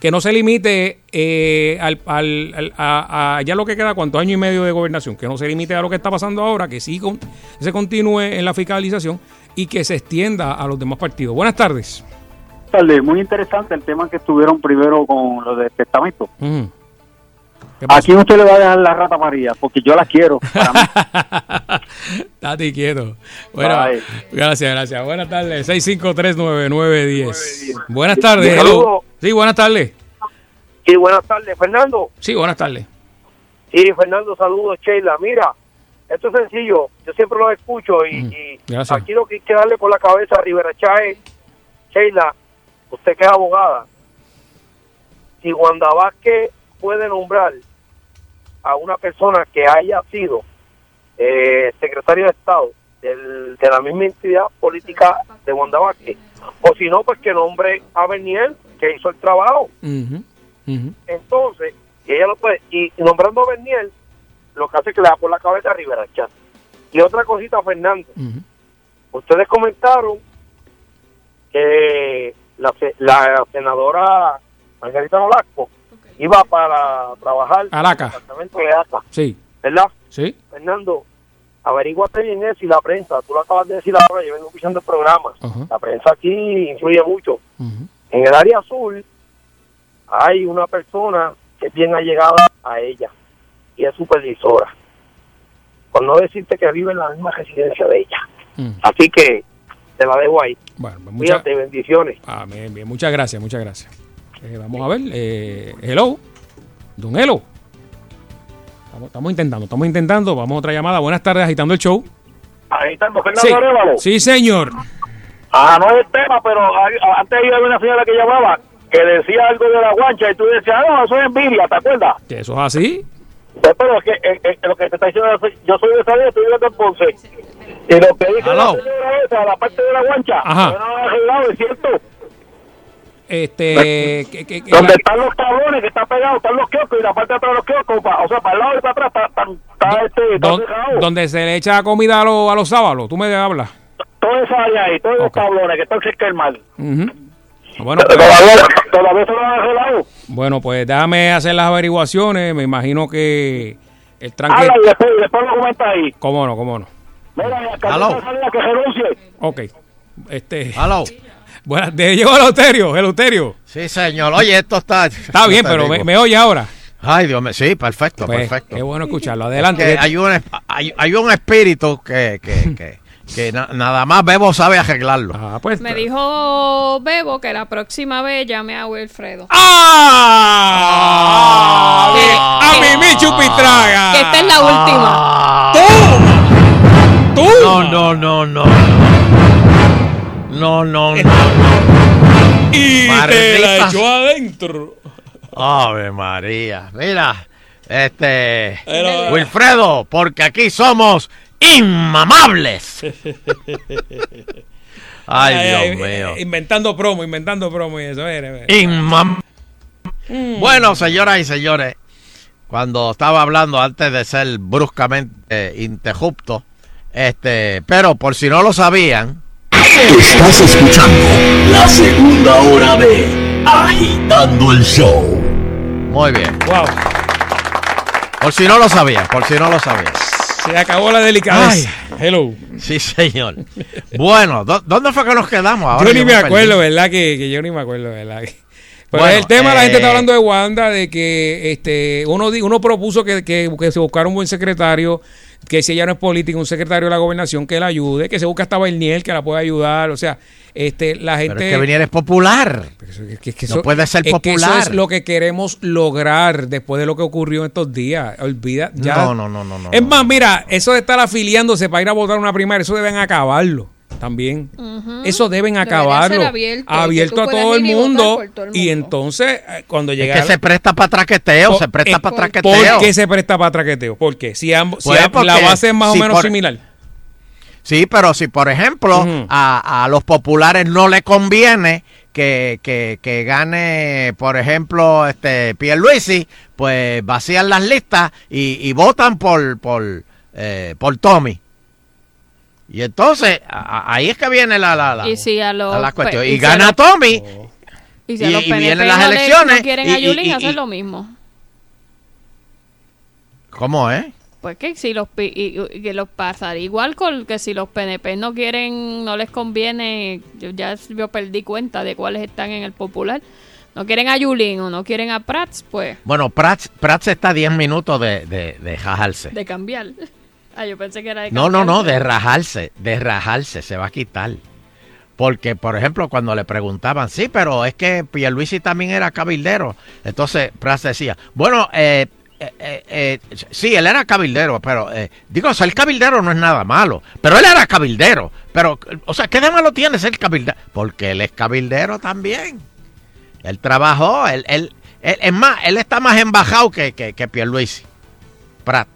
Que no se limite eh, al, al- a, ya lo que queda, cuántos años y medio de gobernación, que no se limite a lo que está pasando ahora, que sí se continúe en la fiscalización y que se extienda a los demás partidos. Buenas tardes. tardes. Muy interesante el tema que estuvieron primero con lo del testamento. Ujú. ¿A quién usted le va a dejar la rata María? Porque yo la quiero. para mí. <laughs> Estate quieto. Bueno, Bye. gracias, gracias. Buenas tardes. 6539910. Buenas tardes. Hello. Sí, buenas tardes. Sí, buenas tardes, Fernando. Sí, buenas tardes. Sí, Fernando, saludos, Sheila. Mira, esto es sencillo. Yo siempre lo escucho y, y gracias. aquí lo que hay que darle por la cabeza a Rivera Chávez, Sheila, usted que es abogada, si Wanda Vázquez puede nombrar a una persona que haya sido eh, secretario de Estado del- de la misma entidad política de Wanda Vázquez, o si no, pues que nombre a Bernier, que hizo el trabajo. Entonces, y ella lo puede, y nombrando a Bernier, lo que hace es que le da por la cabeza a Rivera Chat. Y otra cosita, Fernando, ustedes comentaron que la, se- la senadora Margarita Nolasco iba para trabajar Alaca. en el departamento de ACA, Sí, ¿verdad? sí. Fernando, averíguate bien eso y la prensa, tú lo acabas de decir ahora, yo vengo escuchando el programa, la prensa aquí influye mucho. En el área azul hay una persona que es bien allegada a ella y es supervisora. Por no decirte que vive en la misma residencia de ella. Mm. Así que te la dejo ahí. Bueno, pues muchas, Cuídate, bendiciones. ah, bien, bien, muchas gracias, muchas gracias. Eh, vamos a ver. Eh, hello. Don Hello. Estamos, estamos intentando, estamos intentando. Vamos a otra llamada. Buenas tardes, agitando el show. Está Fernando Sí, Arévalo. sí señor. Ah, no es el tema, pero hay- antes había una señora que llamaba que decía algo de la guancha y tú decías, no, eso es envidia, ¿te acuerdas? Que eso es así. Pues, pero es que eh, eh, lo que te está diciendo, yo soy de Salud, estoy viviendo en Ponce. Y lo que dice la señora esa, la parte de la guancha, Ajá. yo no lo arreglado, es cierto. Este. que- que- Donde la- están los cabrones que están pegados, están los kioscos y la parte de atrás de los kioscos, pa- o sea, para el lado y para atrás, está, este, está don- dejado. donde se le echa comida a, los- a los sábados. Tú me hablas. Toda esa área ahí, todos los cabrones que están cerca del mar. Bueno, pues, Todavía, todavía se lo han arreglado. bueno, pues déjame hacer las averiguaciones. Me imagino que el tranque. Habla y después, después lo comenta ahí. ¿Cómo no? ¿Cómo no? Mira, salga que renuncie. Ok. Este. Aló. <laughs> Buenas, de llegó el Euterio, el Euterio. Sí, señor. Oye, esto está. <laughs> Está bien, te pero me, me oye ahora. Ay, Dios mío. Sí, perfecto, Pues, perfecto. Qué bueno escucharlo. Adelante. Que hay, un, hay, hay un espíritu que, que, que, que na- nada más Bebo sabe arreglarlo. Ah, pues. Me dijo Bebo que la próxima vez llame a Wilfredo. ¡Ah! ¡A mi Michu Pitraga! Que esta es la última. ¡Tú! No, no, no, no. No, no, no. Y te la echó adentro. Ave María. Mira, este. Pero- Wilfredo, porque aquí somos inmamables. <laughs> Ay, Dios mío. Inventando promo, inventando promo y eso. mire, mire. Inmam- Mm. Bueno, señoras y señores, cuando estaba hablando antes de ser bruscamente eh, interrupto, este, pero por si no lo sabían, Estás escuchando la segunda hora de Agitando el Show. muy bien. Wow. Por si no lo sabían, por si no lo sabían. Se acabó la delicadeza. Hello. Sí, señor. Bueno, ¿dó- ¿dónde fue que nos quedamos? Ahora yo ni me perdí. acuerdo, ¿verdad? Que, que yo ni me acuerdo, ¿verdad? Pero Bueno, el tema, la gente está eh, hablando de Wanda, de que este uno di- uno propuso que, que- que se buscara un buen secretario, que si ella no es política, un secretario de la gobernación que la ayude, que se busque hasta Bernier que la pueda ayudar, o sea, este la gente... Pero es que Bernier es popular. que- que no eso- puede ser es que eso popular. es lo que queremos lograr después de lo que ocurrió en estos días. Olvida, ya. No, no, no, no, no. Es más, mira, eso de estar afiliándose para ir a votar una primaria, eso deben acabarlo también. Eso deben acabarlo. abierto, a todo el, mundo, por todo el Y entonces, eh, cuando Es llega. que se presta para traqueteo, se presta para traqueteo. ¿Por qué se presta para traqueteo? ¿Por qué? Si, ambos, si la porque base es más si o menos por- similar. Sí, pero si por ejemplo a, a los populares no le conviene que, que, que gane, por ejemplo, este Pierluisi, pues vacían las listas y, y votan por por, eh, por Tommy. Y entonces a- ahí es que viene la, la, la, Y si a los la- cuestión. Y, gana los- Tommy. Y si a los y PNP vienen las no elecciones no quieren y- a y- Yulín, y- hacer y- lo mismo. ¿Cómo es? Pues que si los pi- y- y que los pasaría igual con que si los PNP no quieren, no les conviene, yo ya yo perdí cuenta de cuáles están en el popular. No quieren a Yulín o no quieren a Prats, pues Bueno, Prats, Prats está a 10 minutos de, de, de jajarse. de cambiar. Ah, yo pensé que era de No, no, no, de rajarse, de rajarse, se va a quitar. Porque, por ejemplo, cuando le preguntaban, sí, pero es que Pierluisi también era cabildero. Entonces, Prats decía, bueno, eh, eh, eh, sí, él era cabildero, pero, digo, ser cabildero no es nada malo. Pero él era cabildero. Pero, o sea, ¿qué de malo tiene ser cabildero? Porque él es cabildero también. Él trabajó, él, él, él- es más, él está más embajado que, que, que Pierluisi. Prat.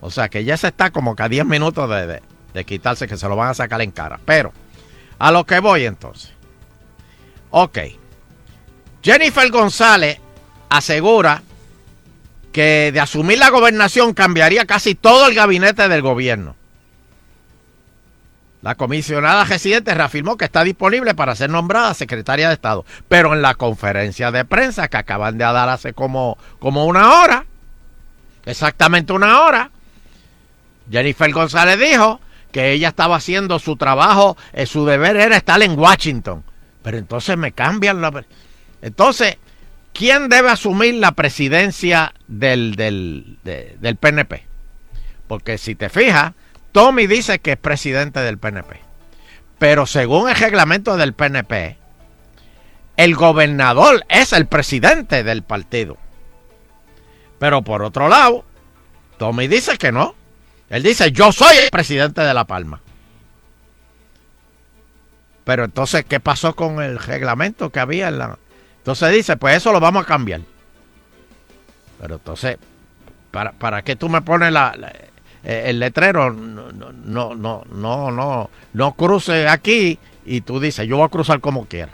O sea que ya se está como que a 10 minutos de, de- quitarse que se lo van a sacar en cara. Pero, a lo que voy entonces. Ok. Jennifer González asegura que de asumir la gobernación cambiaría casi todo el gabinete del gobierno. La comisionada residente reafirmó que está disponible para ser nombrada secretaria de Estado. Pero en la conferencia de prensa que acaban de dar hace como, como una hora, exactamente una hora, Jennifer González dijo que ella estaba haciendo su trabajo, eh, su deber era estar en Washington. Pero entonces me cambian la... Entonces, ¿quién debe asumir la presidencia del, del, de- del PNP? Porque si te fijas, Tommy dice que es presidente del PNP. Pero según el reglamento del PNP, el gobernador es el presidente del partido. Pero por otro lado, Tommy dice que no. Él dice, yo soy el presidente de La Palma. Pero entonces, ¿qué pasó con el reglamento que había en la... Entonces dice, pues eso lo vamos a cambiar. Pero entonces, ¿para, para qué tú me pones la, eh, el letrero? No, no, no, no, no, no, cruce aquí y tú dices, yo voy a cruzar como quiera.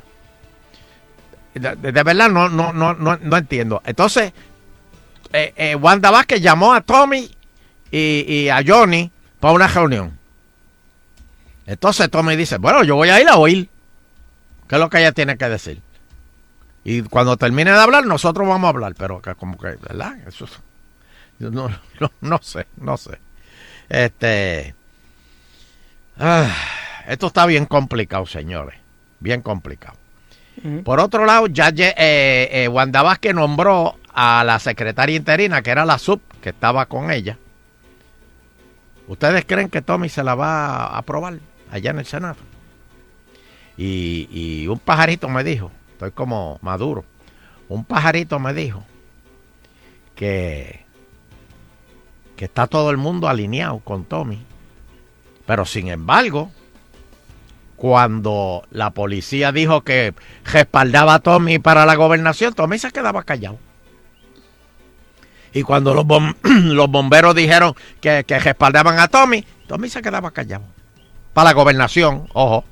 De verdad no, no, no, no, no entiendo. Entonces, eh, eh, Wanda Vázquez llamó a Tommy y, y a Johnny para una reunión. Entonces Tommy dice, bueno, yo voy a ir a oír. ¿Qué es lo que ella tiene que decir? Y cuando termine de hablar, nosotros vamos a hablar. Pero que como que, ¿verdad? Eso es- yo no, <laughs> no, no sé, no sé. Este... ah, esto está bien complicado, señores. Bien complicado. Por otro lado, ya eh, eh, Wanda Vázquez nombró a la secretaria interina, que era la sub, que estaba con ella. ¿Ustedes creen que Tommy se la va a aprobar allá en el Senado? Y, un pajarito me dijo, estoy como maduro, un pajarito me dijo que, que está todo el mundo alineado con Tommy. Pero sin embargo, cuando la policía dijo que respaldaba a Tommy para la gobernación, Tommy se quedaba callado. Y cuando los, <clears throat> los bomberos dijeron que, que respaldaban a Tommy, Tommy se quedaba callado. Para la gobernación, ojo.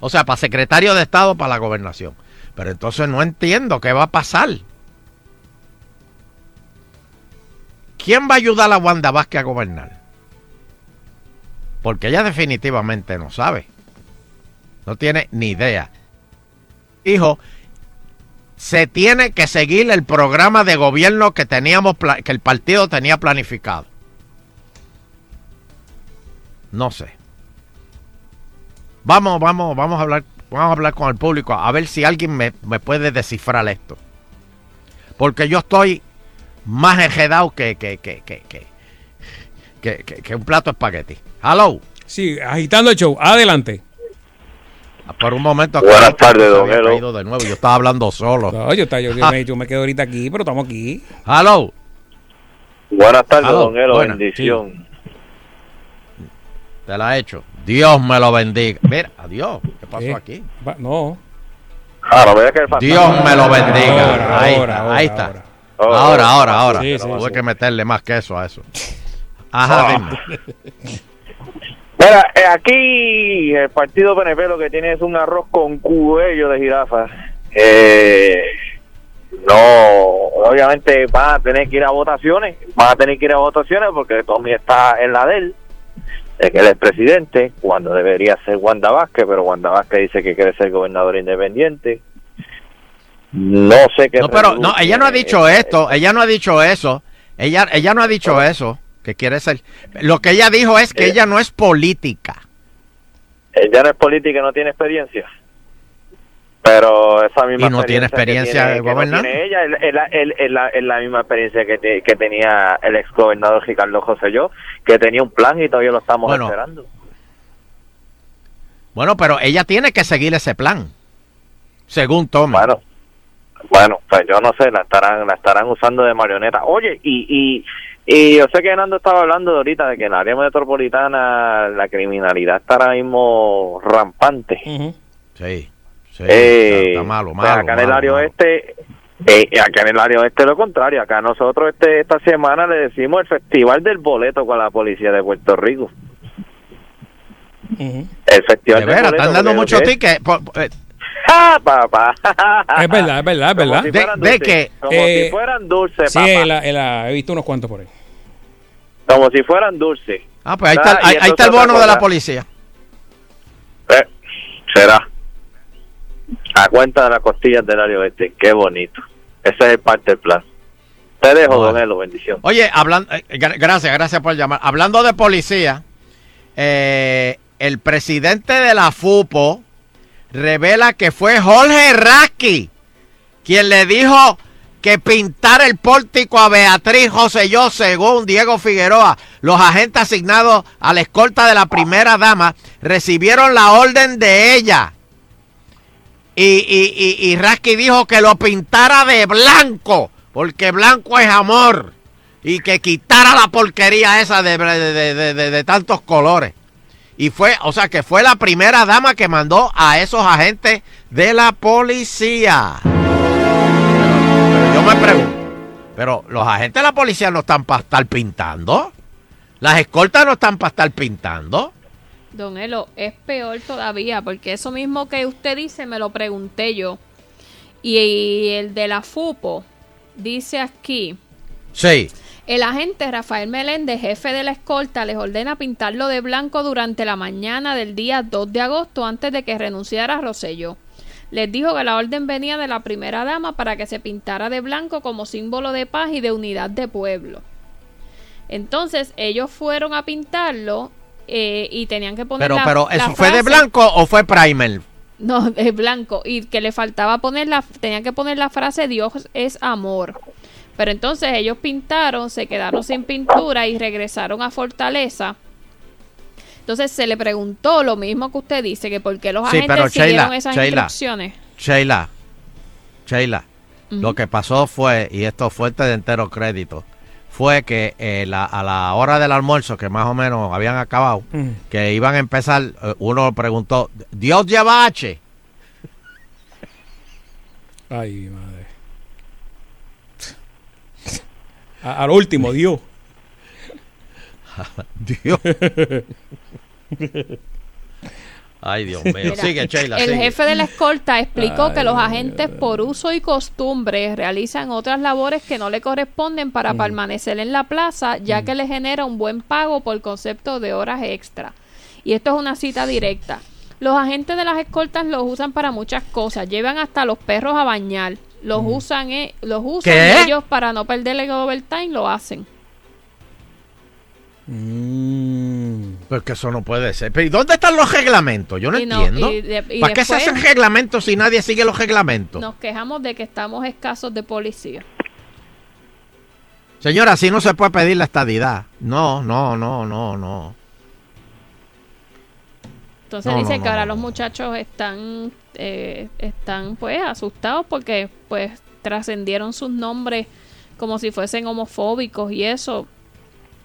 O sea, para secretario de Estado para la gobernación. Pero entonces no entiendo qué va a pasar. ¿Quién va a ayudar a Wanda Vázquez a gobernar? Porque ella definitivamente no sabe. No tiene ni idea. Hijo, se tiene que seguir el programa de gobierno que teníamos que el partido tenía planificado. No sé. Vamos, vamos, vamos a hablar, vamos a hablar con el público a ver si alguien me, me puede descifrar esto. Porque yo estoy más que, que, que, que- que- que un plato de espagueti. Hello. Sí, agitando el show. Adelante. Por un momento Buenas acá, tardes, se don Elo. caído de nuevo. Yo estaba hablando solo. No, yo, está- yo- yo me, yo me quedo ahorita aquí, pero estamos aquí. Hello. Buenas tardes, Aló, don Elo. buena, bendición. Te la he hecho. Dios me lo bendiga. Mira, adiós. ¿Qué pasó ¿Qué? aquí? Va- no. Ah, que el fantasma- Dios me lo bendiga. Ahora, ahí ahora, está, ahora, ahí está. ahora. Ahora, Ahora, ahora, ahora. Sí, sí, Tuve sí. que meterle más queso a eso. <laughs> Ajá, Ah. dime. <laughs> Mira, eh, aquí el partido PNP lo que tiene es un arroz con cuello de jirafa. Eh, no, obviamente van a tener que ir a votaciones, van a tener que ir a votaciones porque Tommy está en la de él, de que él es presidente, cuando debería ser Wanda Vázquez, pero Wanda Vázquez dice que quiere ser gobernador independiente. No sé qué. No, pero no, ella no ha dicho esto. Ella no ha dicho eso. Ella, ella no ha dicho eso. Que quiere ser. Lo que ella dijo es que Eh. ella no es política. Ella no es política, no tiene experiencia. Pero esa misma Y no tiene experiencia que de tiene- que no gobernar. tiene ella es, es la, es- la- es la misma experiencia que, te- que tenía el ex gobernador Ricardo José yo, que tenía un plan y todavía lo estamos Bueno. esperando. Bueno, pero ella tiene que seguir ese plan. Según. Bueno, bueno, pues yo no sé, la estarán, la estarán usando de marioneta. Oye, y, y, y yo sé que Nando estaba hablando de ahorita de que en la área metropolitana la criminalidad está ahora mismo rampante. Sí. sí Eh, está, está malo, pues malo. acá en el malo, área malo. oeste, eh, acá en el área oeste lo contrario. Acá nosotros este esta semana le decimos el festival del boleto con la policía de Puerto Rico. El festival De del boleto. están dando muchos tickets. Eh, <laughs> ¡Ah, papá! Es verdad, es verdad, es Como verdad. si De- que- como Eh, si fueran dulces, Sí, papá. he visto unos cuantos por ahí. Como si fueran dulces. Ah, pues ahí está, Ah, y ahí, ahí está el entonces bono de la policía. Eh, será. A cuenta de las costillas del área oeste. Qué bonito. Ese es parte del plan. Te dejo, Bueno. don Elo. Bendición. Oye, hablando, eh, gra- gracias, gracias por llamar. Hablando de policía, eh, el presidente de la FUPO revela que fue Jorge Rasky quien le dijo que pintar el pórtico a Beatriz Joselló, según Diego Figueroa. Los agentes asignados a la escolta de la primera dama recibieron la orden de ella. Y, y, y, y Rasky dijo que lo pintara de blanco, porque blanco es amor. Y que quitara la porquería esa de- de- de- de tantos colores. Y fue, o sea, que fue la primera dama que mandó a esos agentes de la policía. Pero yo me pregunto, pero los agentes de la policía no están para estar pintando. Las escoltas no están para estar pintando. Don Elo, es peor todavía, porque eso mismo que usted dice me lo pregunté yo. Y el de la FUPO dice aquí, Sí. El agente Rafael Meléndez, jefe de la escolta, les ordena pintarlo de blanco durante la mañana del día 2 de agosto antes de que renunciara Rosello. Les dijo que la orden venía de la primera dama para que se pintara de blanco como símbolo de paz y de unidad de pueblo. Entonces ellos fueron a pintarlo eh, y tenían que poner Pero, la- pero, la ¿eso fue de blanco o fue primer? no, es blanco. Y que le faltaba poner la, tenían que poner la frase Dios es amor. Pero entonces ellos pintaron, se quedaron sin pintura y regresaron a Fortaleza. Entonces se le preguntó lo mismo que usted dice, que por qué los Sí, agentes pero siguieron Sheila, esas Sheila, instrucciones. Sheila, Sheila, lo que pasó fue, y esto fuerte de entero crédito, fue que eh, la- a la hora del almuerzo, que más o menos habían acabado, que iban a empezar, eh, uno preguntó, ¿Dios lleva H? Ay, madre. A, a lo último, Dios. <laughs> Dios. Ay, Dios mío. Mira, sigue, Sheila. el sigue. jefe de la escolta explicó Ay, que los agentes por uso y costumbre realizan otras labores que no le corresponden para Mm. permanecer en la plaza, ya que le genera un buen pago por concepto de horas extra. Y esto es una cita directa. Los agentes de las escoltas los usan para muchas cosas. Llevan hasta los perros a bañar. Los usan, eh, los usan ¿Qué? ellos para no perder el overtime, lo hacen. Pues que eso no puede ser. Pero ¿y dónde están los reglamentos? Yo no Y no, entiendo. y de- y ¿Para qué se hacen reglamentos si nadie sigue los reglamentos? Nos quejamos de que estamos escasos de policía. Señora, así no se puede pedir la estadidad. No, no, no, no, no. Entonces No, dice no, que ahora los muchachos están, eh, están pues asustados porque pues trascendieron sus nombres como si fuesen homofóbicos y eso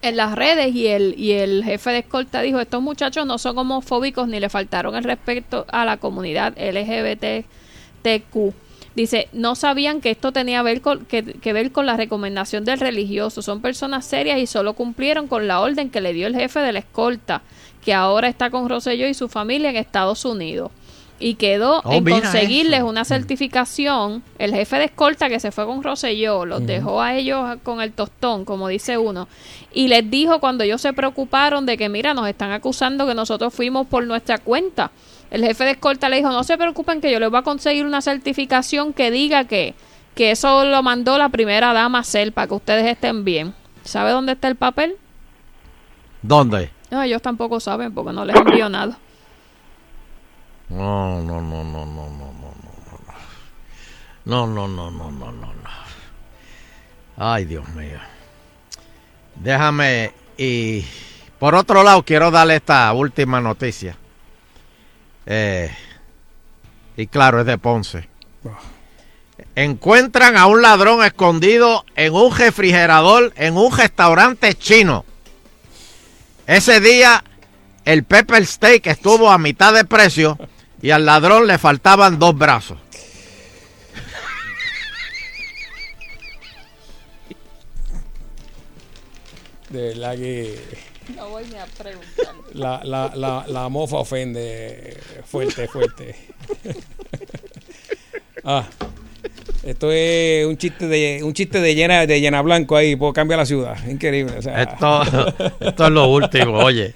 en las redes y el, y el jefe de escolta dijo estos muchachos no son homofóbicos ni le faltaron el respeto a la comunidad LGBTQ. Dice, no sabían que esto tenía ver con, que, que ver con la recomendación del religioso. Son personas serias y solo cumplieron con la orden que le dio el jefe de la escolta, que ahora está con Rosselló y su familia en Estados Unidos. Y quedó Oh, en conseguirles eso. una certificación. El jefe de escolta que se fue con Rosselló los dejó a ellos con el tostón, como dice uno. Y les dijo cuando ellos se preocuparon de que, mira, nos están acusando que nosotros fuimos por nuestra cuenta. El jefe de escolta le dijo, no se preocupen que yo les voy a conseguir una certificación que diga que, que eso lo mandó la primera dama a hacer para que ustedes estén bien. ¿Sabe dónde está el papel? ¿Dónde? No, ellos tampoco saben porque no les envió nada. No, no, no, no, no, no, no, no, no, no, no, no, no, no, no. Ay, Dios mío. Déjame y por otro lado quiero darle esta última noticia. Eh, y claro, es de Ponce. Encuentran a un ladrón escondido en un refrigerador en un restaurante chino. Ese día el pepper steak estuvo a mitad de precio y al ladrón le faltaban dos brazos. De verdad que No voy ni a preguntar. la, la, la, la mofa ofende fuerte, fuerte. <laughs> ah, esto es un chiste de un chiste de llena de llena blanco ahí, por cambia la ciudad. Increíble. o sea. Esto, esto es lo último, oye.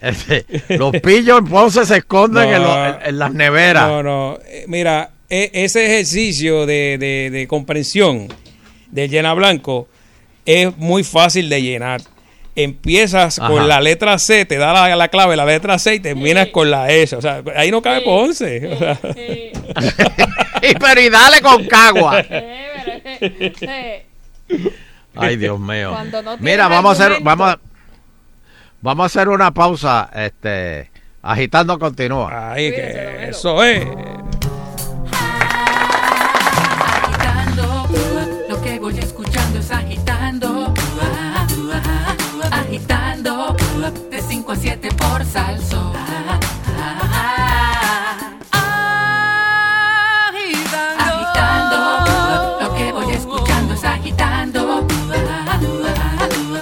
Este, los pillos en Ponce se esconden en, lo- en- en las neveras. No, no. Eh, Mira, e- ese ejercicio de, de- de comprensión del llena blanco es muy fácil de llenar. Empiezas Ajá. con la letra C, te da la, la clave, la letra C y terminas con la S. O sea, ahí no cabe Ponce. O sea. <laughs> <laughs> Y pero y dale con cagua. Ay, Dios mío. No Mira, vamos a hacer, vamos a, vamos a hacer una pausa. Este, agitando continúa. Ay, que eso es. De 5 a 7 por salso. Agitando. Lo que voy escuchando es agitando.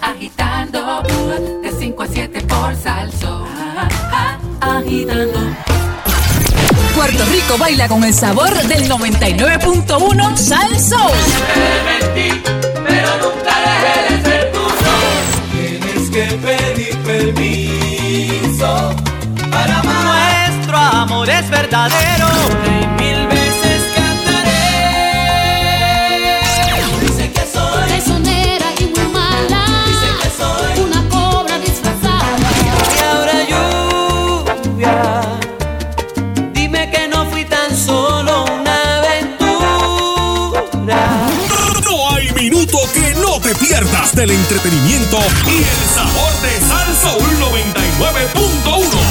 Agitando. De 5 a 7 por salso. Agitando. Puerto Rico baila con el sabor del 99.1 Sal Soul. pero nunca dejé de ser tuyo. Tienes que pedir permiso para amar. Nuestro amor es verdadero. Y mil veces cantaré. Dice que soy Traicionera y muy mala. Dice que soy una cobra disfrazada. Y ahora lluvia. Dime que no fui tan solo una aventura. No hay minuto que no te pierdas del entretenimiento y el sabor de Salsa 9.1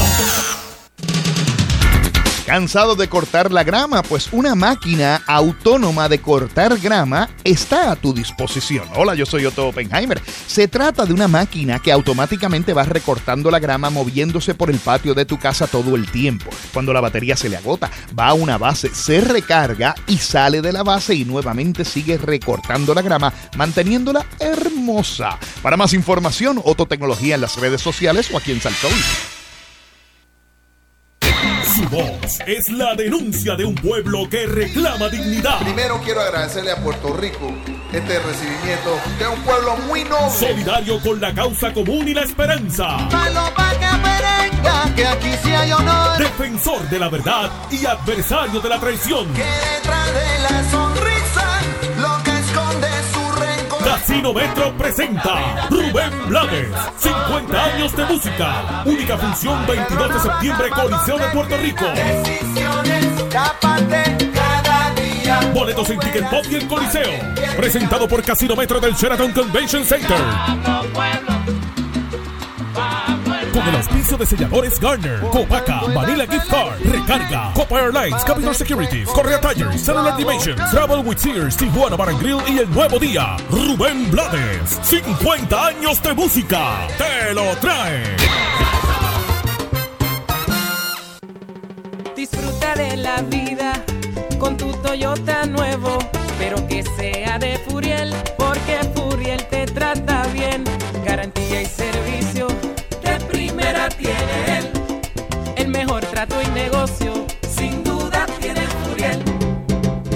¿Cansado de cortar la grama? Pues una máquina autónoma de cortar grama está a tu disposición. Hola, yo soy Otto Oppenheimer. Se trata de una máquina que automáticamente va recortando la grama moviéndose por el patio de tu casa todo el tiempo. Cuando la batería se le agota, va a una base, se recarga y sale de la base y nuevamente sigue recortando la grama, manteniéndola hermosa. Para más información, Otto Tecnología en las redes sociales o aquí en Salsoul. Su voz es la denuncia de un pueblo que reclama dignidad. Primero quiero agradecerle a Puerto Rico este recibimiento de un pueblo muy noble. Solidario con la causa común y la esperanza. que aquí sí hay honor. Defensor de la verdad y adversario de la traición. Que detrás de la sonrisa, Casino Metro presenta Rubén Blades, 50 años de música. Única función 22 de septiembre, Coliseo de Puerto Rico. Boletos en Ticket Pop y el Coliseo. Presentado por Casino Metro del Sheraton Convention Center. Con el auspicio de selladores Garner, Copaca, Vanilla Gift Card, Recarga, Copa Airlines, Capital Securities, Correa Tires, Cellular Dimensions, Travel with Sears, Tijuana Bar Grill y El Nuevo Día. Rubén Blades, 50 años de música. Te lo trae. Disfruta de la vida con tu Toyota nuevo, pero que sea de Furiel, porque Furiel te trata bien. Garantía y servicio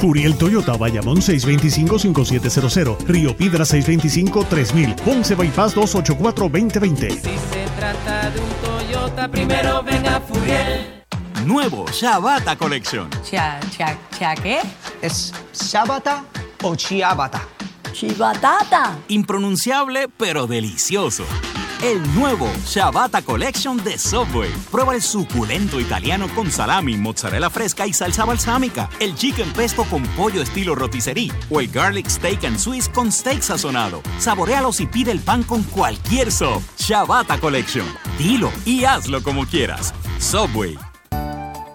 Furiel Toyota, Bayamón 625-5700, Río Piedra 625-3000, Ponce Bypass 284-2020. Si se trata de un Toyota, primero ven a Furiel. Nuevo Shabata Collection. ¿Cha, cha, cha qué? ¿Es Shabata o Chiabata? Chibatata. Impronunciable pero delicioso. El nuevo Shabata Collection de Subway. Prueba el suculento italiano con salami, mozzarella fresca y salsa balsámica. El chicken pesto con pollo estilo rotisserie. O el garlic steak and Swiss con steak sazonado. Saborealos y pide el pan con cualquier sub. Shabata Collection. Dilo y hazlo como quieras. Subway.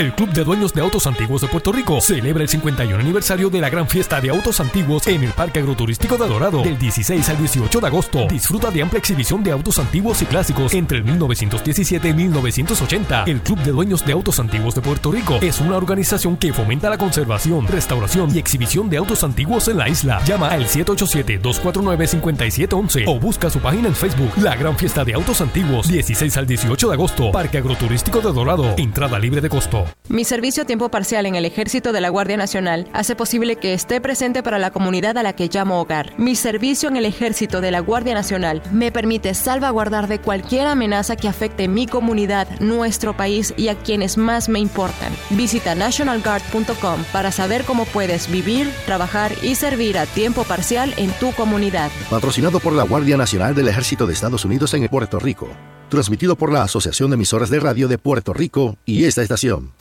El Club de Dueños de Autos Antiguos de Puerto Rico celebra el 51 aniversario de la gran fiesta de autos antiguos en el Parque Agroturístico de Dorado del 16 al 18 de agosto. Disfruta de amplia exhibición de autos antiguos y clásicos entre el 1917 y 1980. El Club de Dueños de Autos Antiguos de Puerto Rico es una organización que fomenta la conservación, restauración y exhibición de autos antiguos en la isla. Llama al 787-249-5711 o busca su página en Facebook. La gran fiesta de autos antiguos 16 al 18 de agosto. Parque Agroturístico de Dorado. Entrada libre de costo. Mi servicio a tiempo parcial en el Ejército de la Guardia Nacional hace posible que esté presente para la comunidad a la que llamo hogar. Mi servicio en el Ejército de la Guardia Nacional me permite salvaguardar de cualquier amenaza que afecte mi comunidad, nuestro país y a quienes más me importan. Visita nationalguard.com para saber cómo puedes vivir, trabajar y servir a tiempo parcial en tu comunidad. Patrocinado por la Guardia Nacional del Ejército de Estados Unidos en Puerto Rico. Transmitido por la Asociación de Emisoras de Radio de Puerto Rico y esta estación.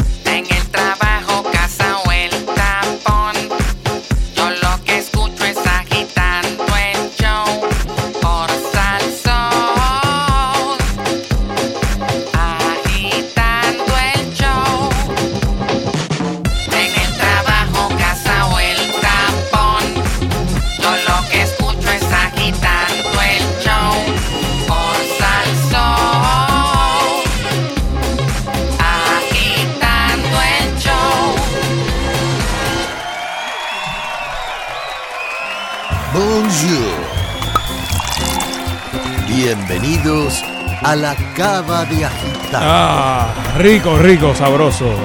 A la Cava de Agitar. Ah, rico, rico, sabroso.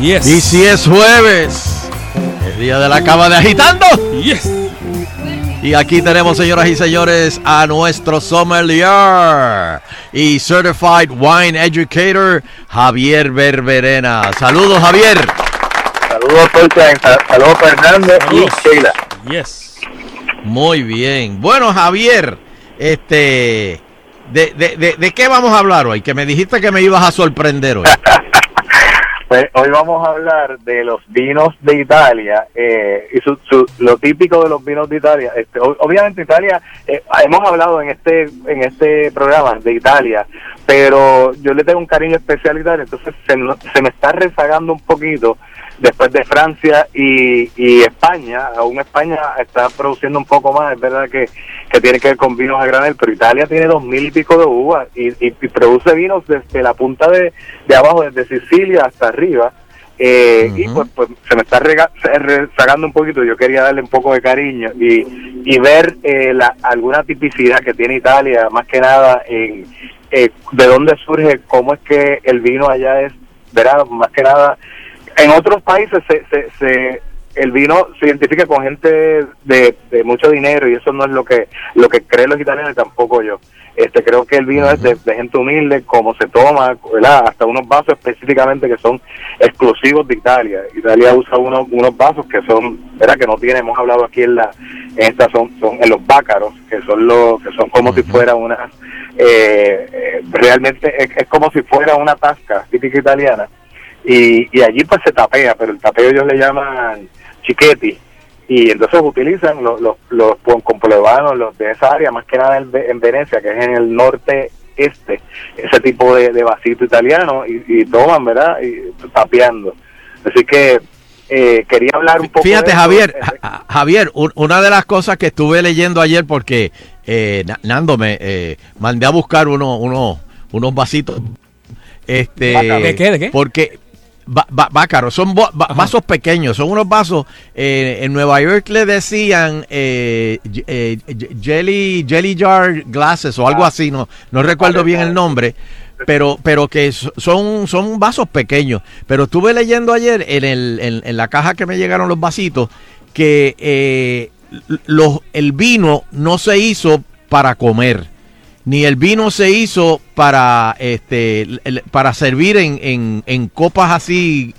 Yes. Y si es jueves, el día de la cava de agitando. Yes. Y aquí tenemos, señoras y señores, a nuestro sommelier y certified wine educator, Javier Berberena. Saludos, Javier. Saludos. Saludos, Fernando y Sheila. Yes. Muy bien. Bueno, Javier, este, de, de, de, de qué vamos a hablar hoy? Que me dijiste que me ibas a sorprender hoy. Pues hoy vamos a hablar de los vinos de Italia eh, y su, su- lo típico de los vinos de Italia. Este, obviamente Italia, eh, hemos hablado en este en este programa de Italia, pero yo le tengo un cariño especial a Italia, entonces se, se me está rezagando un poquito después de Francia y, y España. Aún España está produciendo un poco más, es verdad que, que tiene que ver con vinos a granel, pero Italia tiene dos mil y pico de uvas y, y- y produce vinos desde la punta de, de abajo, desde Sicilia hasta arriba. Eh, Y pues, pues se me está rezagando un poquito. Yo quería darle un poco de cariño y, y ver eh, la, alguna tipicidad que tiene Italia, más que nada en eh, de dónde surge, cómo es que el vino allá es, verá, más que nada en otros países se, se, se- el vino se identifica con gente de, de mucho dinero y eso no es lo que lo que creen los italianos y tampoco yo. Este creo que el vino es de, de gente humilde como se toma ¿verdad? hasta unos vasos específicamente que son exclusivos de Italia. Italia usa unos unos vasos que son verdad que no tiene hemos hablado aquí en la en esta son son en los bácaros que son los que son como si fuera una eh, eh, realmente es, es como si fuera una tasca típica italiana. Y, y allí pues se tapea, pero el tapeo ellos le llaman chiquetti y entonces utilizan los, los, los complevanos, los de esa área, más que nada en, Ve- en Venecia, que es en el norte este, ese tipo de, de vasito italiano y, y toman, ¿verdad? Y tapeando. Así que eh, quería hablar un poco Fíjate, de. Javier, Ja- Javier, un- una de las cosas que estuve leyendo ayer porque eh, Na- Nando me eh, mandé a buscar uno, uno- unos vasitos. Este. ¿De qué, de qué? Porque bácaros, son vasos pequeños, son unos vasos. eh, en Nueva York le decían eh, eh, jelly, jelly jar glasses o algo Ah. así, no, no recuerdo bien el nombre pero pero que so- son son vasos pequeños pero estuve leyendo ayer en el en, en la caja que me llegaron los vasitos que eh, los el vino no se hizo para comer ni el vino se hizo para este para servir en, en, en copas así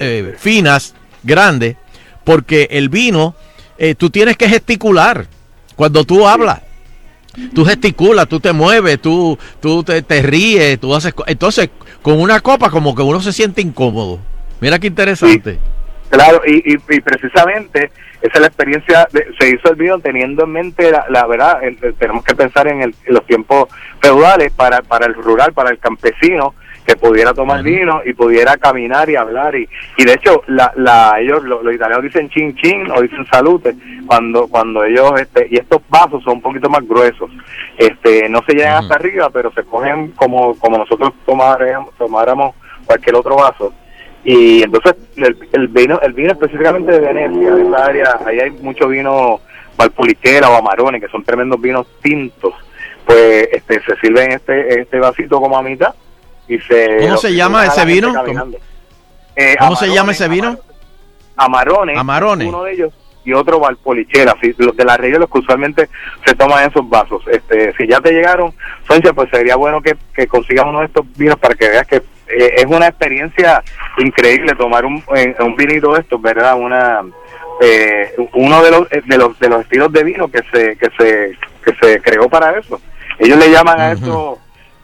eh, finas grandes porque el vino eh, tú tienes que gesticular cuando tú hablas tú gesticulas, tú te mueves, tú, tú te, te ríes, tú haces... Entonces, con una copa como que uno se siente incómodo. Mira qué interesante. Claro, y, y, y precisamente esa es la experiencia, de- se hizo el vino teniendo en mente la, la verdad, el- tenemos que pensar en, el- en los tiempos feudales para, para el rural, para el campesino, que pudiera tomar vino y pudiera caminar y hablar. Y, y de hecho, la, la, ellos, lo- los, italianos dicen chin chin o dicen salute, cuando, cuando ellos, este, y estos vasos son un poquito más gruesos. Este, no se llegan hasta arriba, pero se cogen como, como nosotros tomáramos, tomáramos cualquier otro vaso y entonces el, el vino el vino específicamente de Venecia de esa área ahí hay mucho vino Valpolicella o Amarone que son tremendos vinos tintos pues este se sirve en este este vasito como a mitad y se ¿Cómo se llama ese vino? Eh, ¿Cómo se llama ese vino? Amarone, Amarone. uno de ellos y otro Valpolicella, sí, los de la región los que usualmente se toman en esos vasos. Este, si ya te llegaron, Soncha, pues sería bueno que, que consigas uno de estos vinos para que veas que eh, es una experiencia increíble tomar un, eh, un vinito de estos, ¿verdad? Una eh, uno de los de los de los estilos de vino que se que se que se creó para eso. Ellos le llaman a eso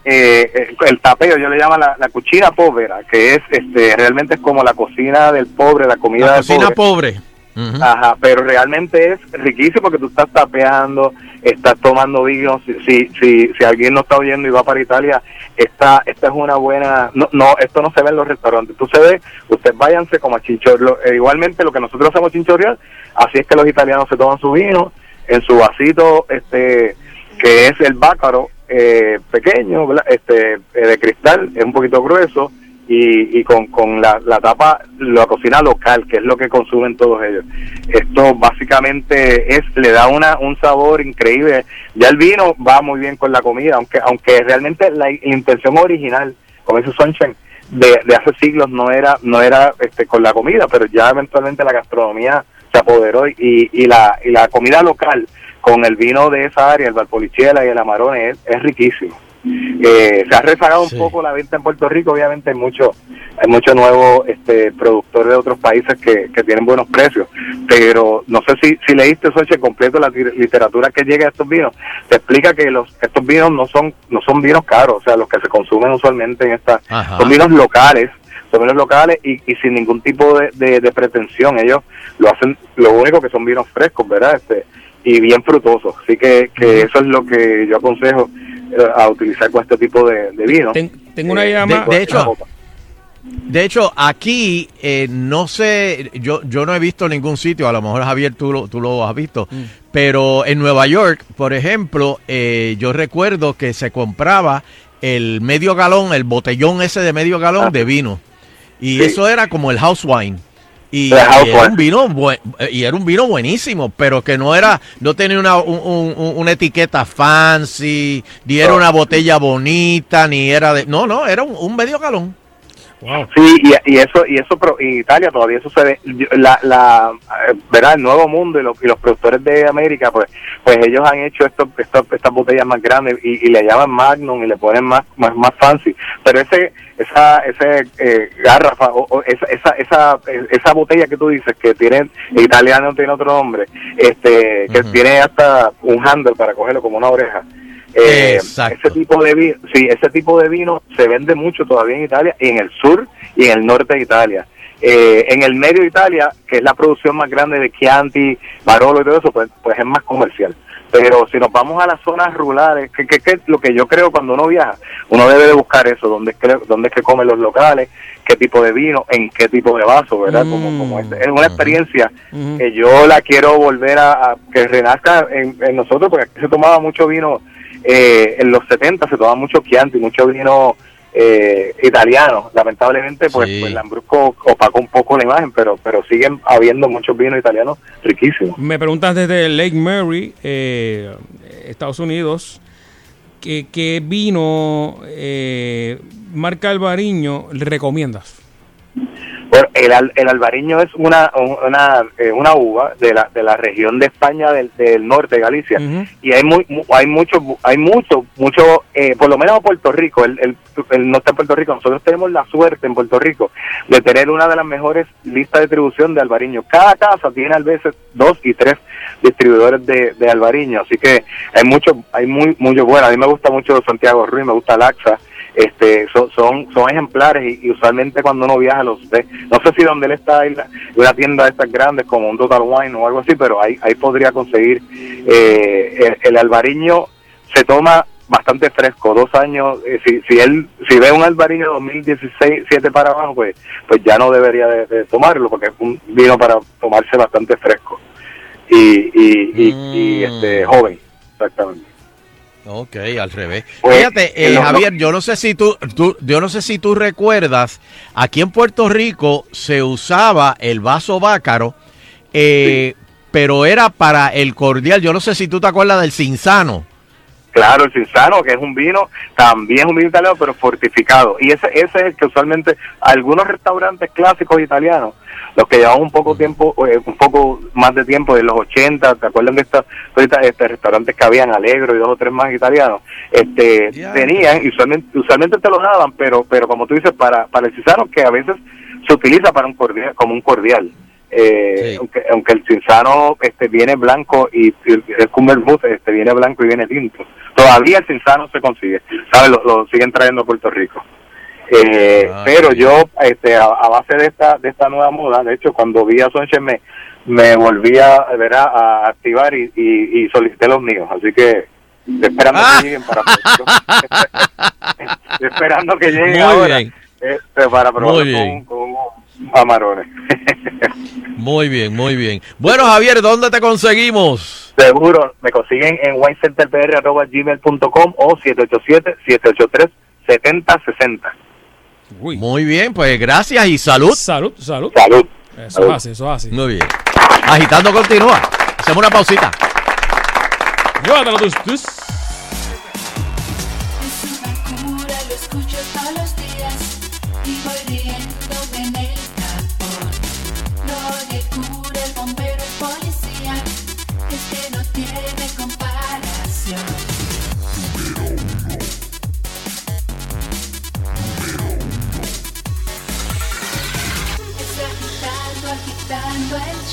eh, eh, el tapeo, yo le llaman la, la cucina povera, que es este realmente es como la cocina del pobre, la comida La del cocina pobre. pobre. Ajá, pero realmente es riquísimo porque tú estás tapeando, estás tomando vino. Si, si, si, alguien no está oyendo y va para Italia, esta, esta es una buena. No, no, esto no se ve en los restaurantes. Tú se ve, ustedes váyanse como a chinchorro. eh, igualmente, lo que nosotros hacemos chinchorreal, así es que los italianos se toman su vino en su vasito, este que es el bácaro eh, pequeño, este eh, de cristal, es un poquito grueso y, y con, con la, la tapa, la cocina local, que es lo que consumen todos ellos. Esto básicamente es le da una un sabor increíble. Ya el vino va muy bien con la comida, aunque aunque realmente la, intención original, como dice Sunshine, de, de hace siglos no era no era este con la comida, pero ya eventualmente la gastronomía se apoderó y, y la y la comida local con el vino de esa área, el Valpolicella y el Amarone es riquísimo. Eh, se ha rezagado un poco la venta en Puerto Rico, obviamente hay mucho, hay mucho nuevo este, productor de otros países que, que tienen buenos precios, pero no sé si, si leíste Soche completo la literatura que llega a estos vinos, te explica que los estos vinos no son no son vinos caros, o sea, los que se consumen usualmente en esta Ajá. son vinos locales, son vinos locales y, y sin ningún tipo de, de, de pretensión. Ellos lo hacen, lo único que son vinos frescos, ¿verdad? Este, y bien frutosos. Así que, que eso es lo que yo aconsejo a utilizar con este tipo de, de vino. tengo una Eh, llamada- de- De hecho, de hecho aquí eh, no sé, yo, yo no he visto ningún sitio, a lo mejor Javier tú lo, tú lo has visto, Mm. pero en Nueva York, por ejemplo, eh, yo recuerdo que se compraba el medio galón, el botellón ese de medio galón de vino. Y Sí. eso era como el house wine. Y, era un vino buen- y era un vino buenísimo, pero que no era, no tenía una, un- un- un- una etiqueta fancy, ni era una botella bonita, ni era de, no, no, era un, un medio galón. Sí, y, y eso, y eso, pro- y Italia todavía sucede. La, la, eh, ¿verdad? El Nuevo Mundo y los, y los productores de América, pues, pues ellos han hecho estos, estos, estas botellas más grandes y, y le llaman Magnum y le ponen más, más, más fancy. Pero ese, esa, ese eh, garrafa o, o esa, esa, esa, esa botella que tú dices que tiene, en italiano tiene otro nombre, este, que tiene hasta un handle para cogerlo como una oreja. Eh, ese tipo de vino, sí, ese tipo de vino se vende mucho todavía en Italia, y en el sur y en el norte de Italia. Eh, en el medio de Italia, que es la producción más grande de Chianti, Barolo y todo eso, pues, pues es más comercial. Pero si nos vamos a las zonas rurales, que, que, que lo que yo creo cuando uno viaja, uno debe de buscar eso, dónde es que, dónde es que comen los locales, qué tipo de vino, en qué tipo de vaso, ¿verdad? Como, como este. Es una experiencia que yo la quiero volver a, a que renazca en, en nosotros, porque aquí se tomaba mucho vino, eh, en los 70 se tomaba mucho Chianti, mucho vino eh, italiano. Lamentablemente, pues, pues Lambrusco opacó un poco la imagen, pero pero siguen habiendo muchos vinos italianos riquísimos. Me preguntas desde Lake Mary, eh, Estados Unidos, ¿qué, qué vino eh, marca Albariño le recomiendas? Bueno, el, al- el albariño es una una, eh, una uva de la, de la región de España del, del norte de Galicia. Y hay muy mu- hay mucho hay mucho mucho eh, por lo menos en Puerto Rico el, el, el no está en Puerto Rico nosotros tenemos la suerte en Puerto Rico de tener una de las mejores listas de distribución de albariño. Cada casa tiene a veces dos y tres distribuidores de, de albariño así que hay mucho hay muy mucho bueno a mí me gusta mucho Santiago Ruiz me gusta Laxa este son son, son ejemplares y, y usualmente cuando uno viaja los ve no sé si donde él está hay una tienda de estas grandes como un Total Wine o algo así pero ahí ahí podría conseguir eh, el, el albariño se toma bastante fresco dos años eh, si si él si ve un albariño 2016 7 para abajo pues pues ya no debería de, de tomarlo porque es un vino para tomarse bastante fresco y y, y, y, este joven exactamente Ok, al revés. Pues, Fíjate, eh, Javier, yo no sé si tú, tú- yo no sé si tú recuerdas, aquí en Puerto Rico se usaba el vaso bácaro, eh, pero era para el cordial. Yo no sé si tú te acuerdas del cinzano. Claro, el Cinzano, que es un vino, también es un vino italiano, pero fortificado. Y ese, ese es el que usualmente algunos restaurantes clásicos italianos, los que llevan un poco tiempo, eh, un poco más de tiempo, de los 80, ¿te acuerdan de estos este, restaurantes que habían Alegro y dos o tres más italianos? Este, tenían, y usualmente, usualmente te lo daban, pero, pero como tú dices, para, para el Cinzano, que a veces se utiliza para un cordial, como un cordial. Eh, aunque, aunque el cinzano este viene blanco y, el Cumbermouth este viene blanco y viene tinto. Todavía el cinzano se consigue. Sabes lo, lo siguen trayendo a Puerto Rico. Eh, pero yo este a, a base de esta de esta nueva moda de hecho cuando vi a Sonche me me volví a, ¿verdad? a activar y, y, y solicité los míos. Así que esperando que lleguen para <laughs> <laughs> esperando que lleguen ahora este, para probar con, con amarones <laughs> Muy bien, muy bien. Bueno, Javier, ¿dónde te conseguimos? Seguro, me consiguen en winecenterpr.gmail.com o 787-783-7060. Muy bien, pues gracias y salud. Salud, salud. Salud. Eso es así, eso es así. Muy bien. Agitando continúa. Hacemos una pausita. Llévatelo tus, tus.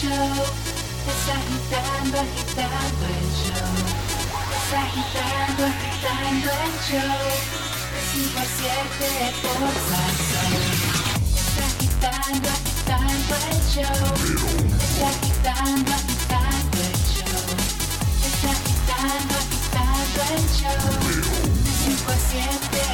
Show. Es agitando, agitando el show. Es agitando, agitando el show. A siete por Salsón. agitando, agitando el show. Está agitando, agitando el show. Está agitando, agitando el show. De 5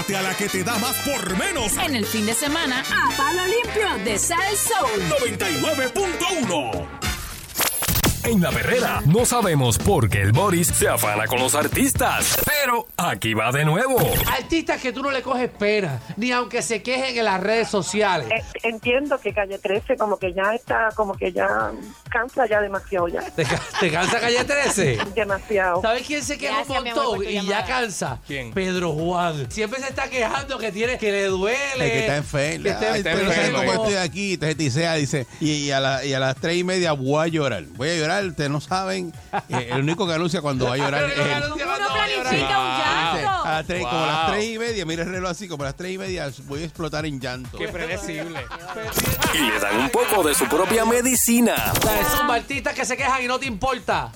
Pégate a la que te da más por menos. En el fin de semana, a palo limpio de Sal Soul. 99.1. En la perrera no sabemos por qué el Boris se afana con los artistas, pero aquí va de nuevo. Artistas que tú no le coges pena, ni aunque se quejen en las redes sociales. Eh, Entiendo que Calle 13 como que ya está, como que ya cansa ya demasiado ya. ¿Te, ca- te cansa Calle 13? Demasiado. ¿Sabes quién se queja un Gracias, montón y ya cansa? ¿Quién? Pedro Juan. Siempre se está quejando que tiene que le duele. Es que está enfermo. que está pero enfermo. ¿sabes cómo estoy aquí? Tisea, dice, y, y a la- y a las tres y media voy a llorar. Voy a llorar, ustedes no saben. eh, el único que anuncia cuando va a llorar <laughs> es él. Uno planifica un llanto. a las tres- Como a Wow. las tres y media, mira el reloj así, como a las tres y media voy a explotar en llanto. Qué predecible. Y le dan un poco de su propia medicina. O sea, son artistas que se quejan y no te importa.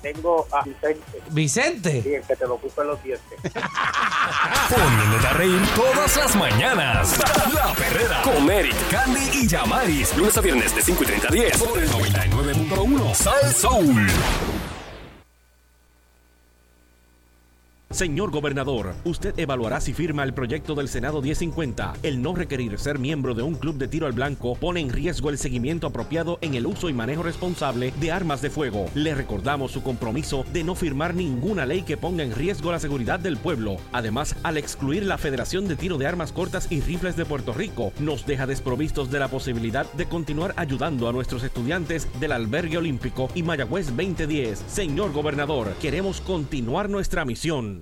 Tengo a Vicente. Vicente. Sí, el que te lo puso en los dientes. <laughs> Poniéndote a reír todas las mañanas. La perrera con Eric, Candy y Yamaris. Lunes a viernes de 5 y 30 a 10 por el 99.1 Sal Soul. Señor gobernador, usted evaluará si firma el proyecto del Senado 1050. El no requerir ser miembro de un club de tiro al blanco pone en riesgo el seguimiento apropiado en el uso y manejo responsable de armas de fuego. Le recordamos su compromiso de no firmar ninguna ley que ponga en riesgo la seguridad del pueblo. Además, al excluir la Federación de Tiro de Armas Cortas y Rifles de Puerto Rico, nos deja desprovistos de la posibilidad de continuar ayudando a nuestros estudiantes del Albergue Olímpico y Mayagüez 2010. Señor gobernador, queremos continuar nuestra misión.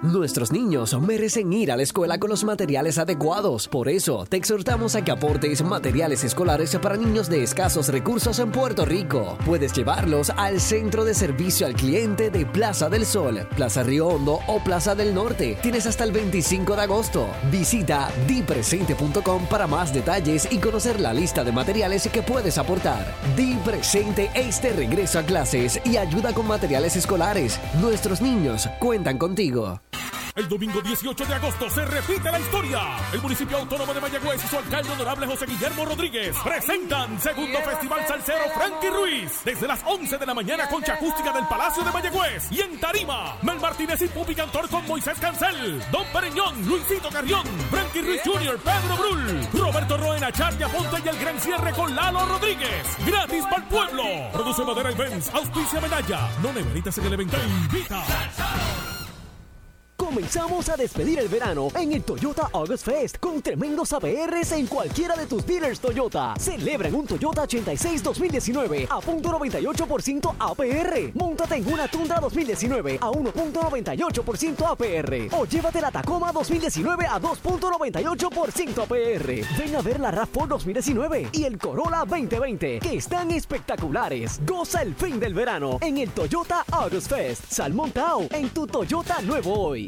Nuestros niños merecen ir a la escuela con los materiales adecuados. Por eso, te exhortamos a que aportes materiales escolares para niños de escasos recursos en Puerto Rico. Puedes llevarlos al Centro de Servicio al Cliente de Plaza del Sol, Plaza Río Hondo o Plaza del Norte. Tienes hasta el 25 de agosto. Visita dipresente.com para más detalles y conocer la lista de materiales que puedes aportar. Di Presente este regreso a clases y ayuda con materiales escolares. Nuestros niños cuentan contigo. El domingo 18 de agosto se repite la historia. El municipio autónomo de Mayagüez y su alcalde honorable José Guillermo Rodríguez presentan segundo Festival Salsero Frankie Ruiz desde las 11 de la mañana con acústica del Palacio de Mayagüez y en Tarima, Mel Martínez y Pupi Cantor con Moisés Cancel, Don Pereñón, Luisito Carrión, Frankie Ruiz Jr., Pedro Brul, Roberto Roena, Charlia Ponte y el gran cierre con Lalo Rodríguez. Gratis para el pueblo. Produce Madera Events, auspicia Medalla. No neveritas en el evento. Invita. Comenzamos a despedir el verano en el Toyota August Fest con tremendos APRs en cualquiera de tus dealers Toyota. Celebra en un Toyota 86 2019 a .98% APR. Móntate en una Tundra 2019 a 1.98% APR. O llévate la Tacoma 2019 a 2.98% APR. Ven a ver la RAV4 2019 y el Corolla 2020 que están espectaculares. Goza el fin del verano en el Toyota August Fest. Sal montado en tu Toyota nuevo hoy.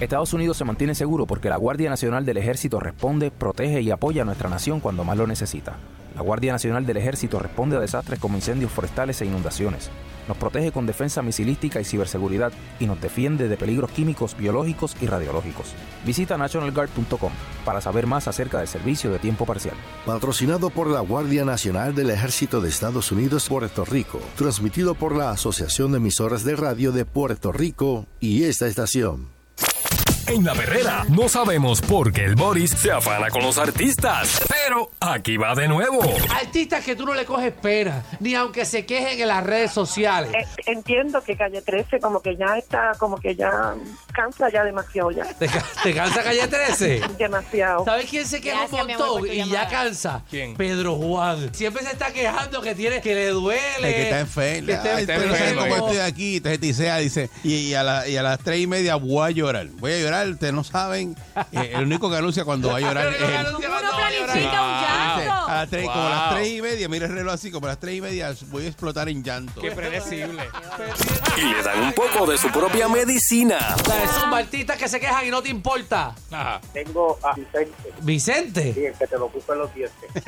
Estados Unidos se mantiene seguro porque la Guardia Nacional del Ejército responde, protege y apoya a nuestra nación cuando más lo necesita. La Guardia Nacional del Ejército responde a desastres como incendios forestales e inundaciones. Nos protege con defensa misilística y ciberseguridad y nos defiende de peligros químicos, biológicos y radiológicos. Visita nationalguard.com para saber más acerca del servicio de tiempo parcial. Patrocinado por la Guardia Nacional del Ejército de Estados Unidos Puerto Rico. Transmitido por la Asociación de Emisoras de Radio de Puerto Rico y esta estación. En la perrera no sabemos por qué el Boris se afana con los artistas, pero aquí va de nuevo. Artistas que tú no le coges pena, ni aunque se quejen en las redes sociales. Eh, entiendo que Calle 13 como que ya está, como que ya cansa ya demasiado ya. ¿Te, ca- te cansa Calle 13? Demasiado. ¿Sabes quién se queja un Gracias, montón y ya cansa? ¿Quién? Pedro Juan. Siempre se está quejando que tiene que le duele. El que está enfermo. que está Ay, pero ¿sabes enfermo. cómo estoy aquí? Entonces Tisea dice, y, y a la- y a las tres y media voy a llorar. Voy a llorar, ustedes no saben. eh, el único que anuncia cuando va a llorar <laughs> es él. Uno planifica un llanto. a las tres- Como a Wow. las tres y media, mira el reloj así, como a las tres y media voy a explotar en llanto. Qué predecible. Y le dan un poco de su propia medicina. Dale, son artistas que se quejan y no te importa. Tengo a Vicente. Vicente. Sí, el que te lo puso en los dientes. <laughs>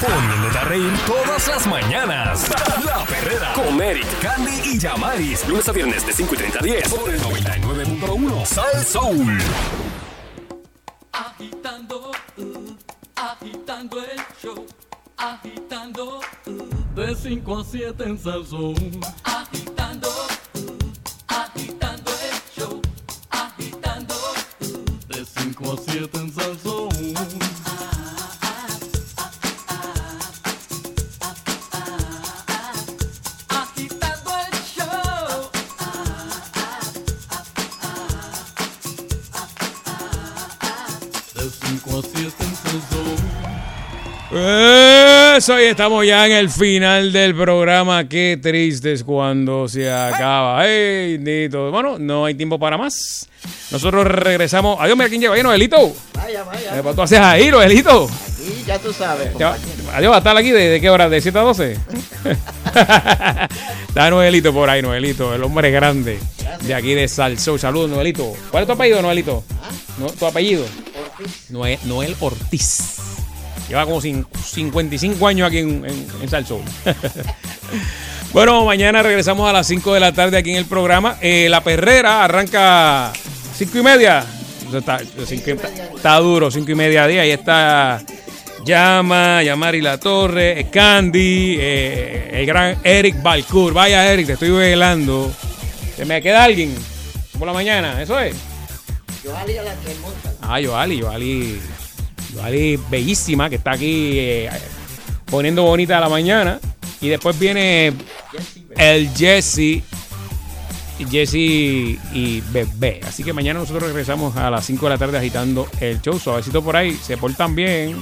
Poniéndote a reír todas las mañanas. La perrera con Eric, Candy y Yamaris. Lunes a viernes de 5 y 30 a 10 por el 99.1 Sal Soul. Agitando, uh, agitando el show, agitando uh, de 5 a 7 en Salsón. Agitando, uh, agitando el show, agitando uh, de 5 a 7 en. Agitando Eso, y estamos ya en el final del programa. Qué triste es cuando se acaba. Ay, bendito. Bueno, no hay tiempo para más. Nosotros regresamos. Adiós, mira quién llega. Ahí, Noelito. Vaya, vaya. Eh, ¿Tú haces ahí, Noelito? Y ya tú sabes. Adiós, va a estar aquí de, de qué hora? ¿De 7 a 12? <laughs> Está Noelito por ahí, Noelito, el hombre grande de aquí de Salsó. Saludos, Noelito. ¿Cuál es tu apellido, Noelito? No, ¿Tu apellido? Noel, Noel Ortiz. Lleva como cin- 55 años aquí en, en, en <laughs> bueno, mañana regresamos a las 5 de la tarde aquí en el programa. Eh, la perrera arranca 5 y media. Está, cinco y- está duro, 5 y media día. Ahí está Llama, Yamari La Torre, Candy, eh, el gran Eric Balcour. Vaya, Eric, te estoy velando. ¿Se me queda alguien por la mañana? ¿Eso es? Yo salí a la que monta. Ah, Yoali, Yoali. Yoali bellísima, que está aquí eh, poniendo bonita a la mañana. Y después viene el Jesse. Jesse y Bebé. Así que mañana nosotros regresamos a las 5 de la tarde agitando el show. Suavecito por ahí. Se portan bien.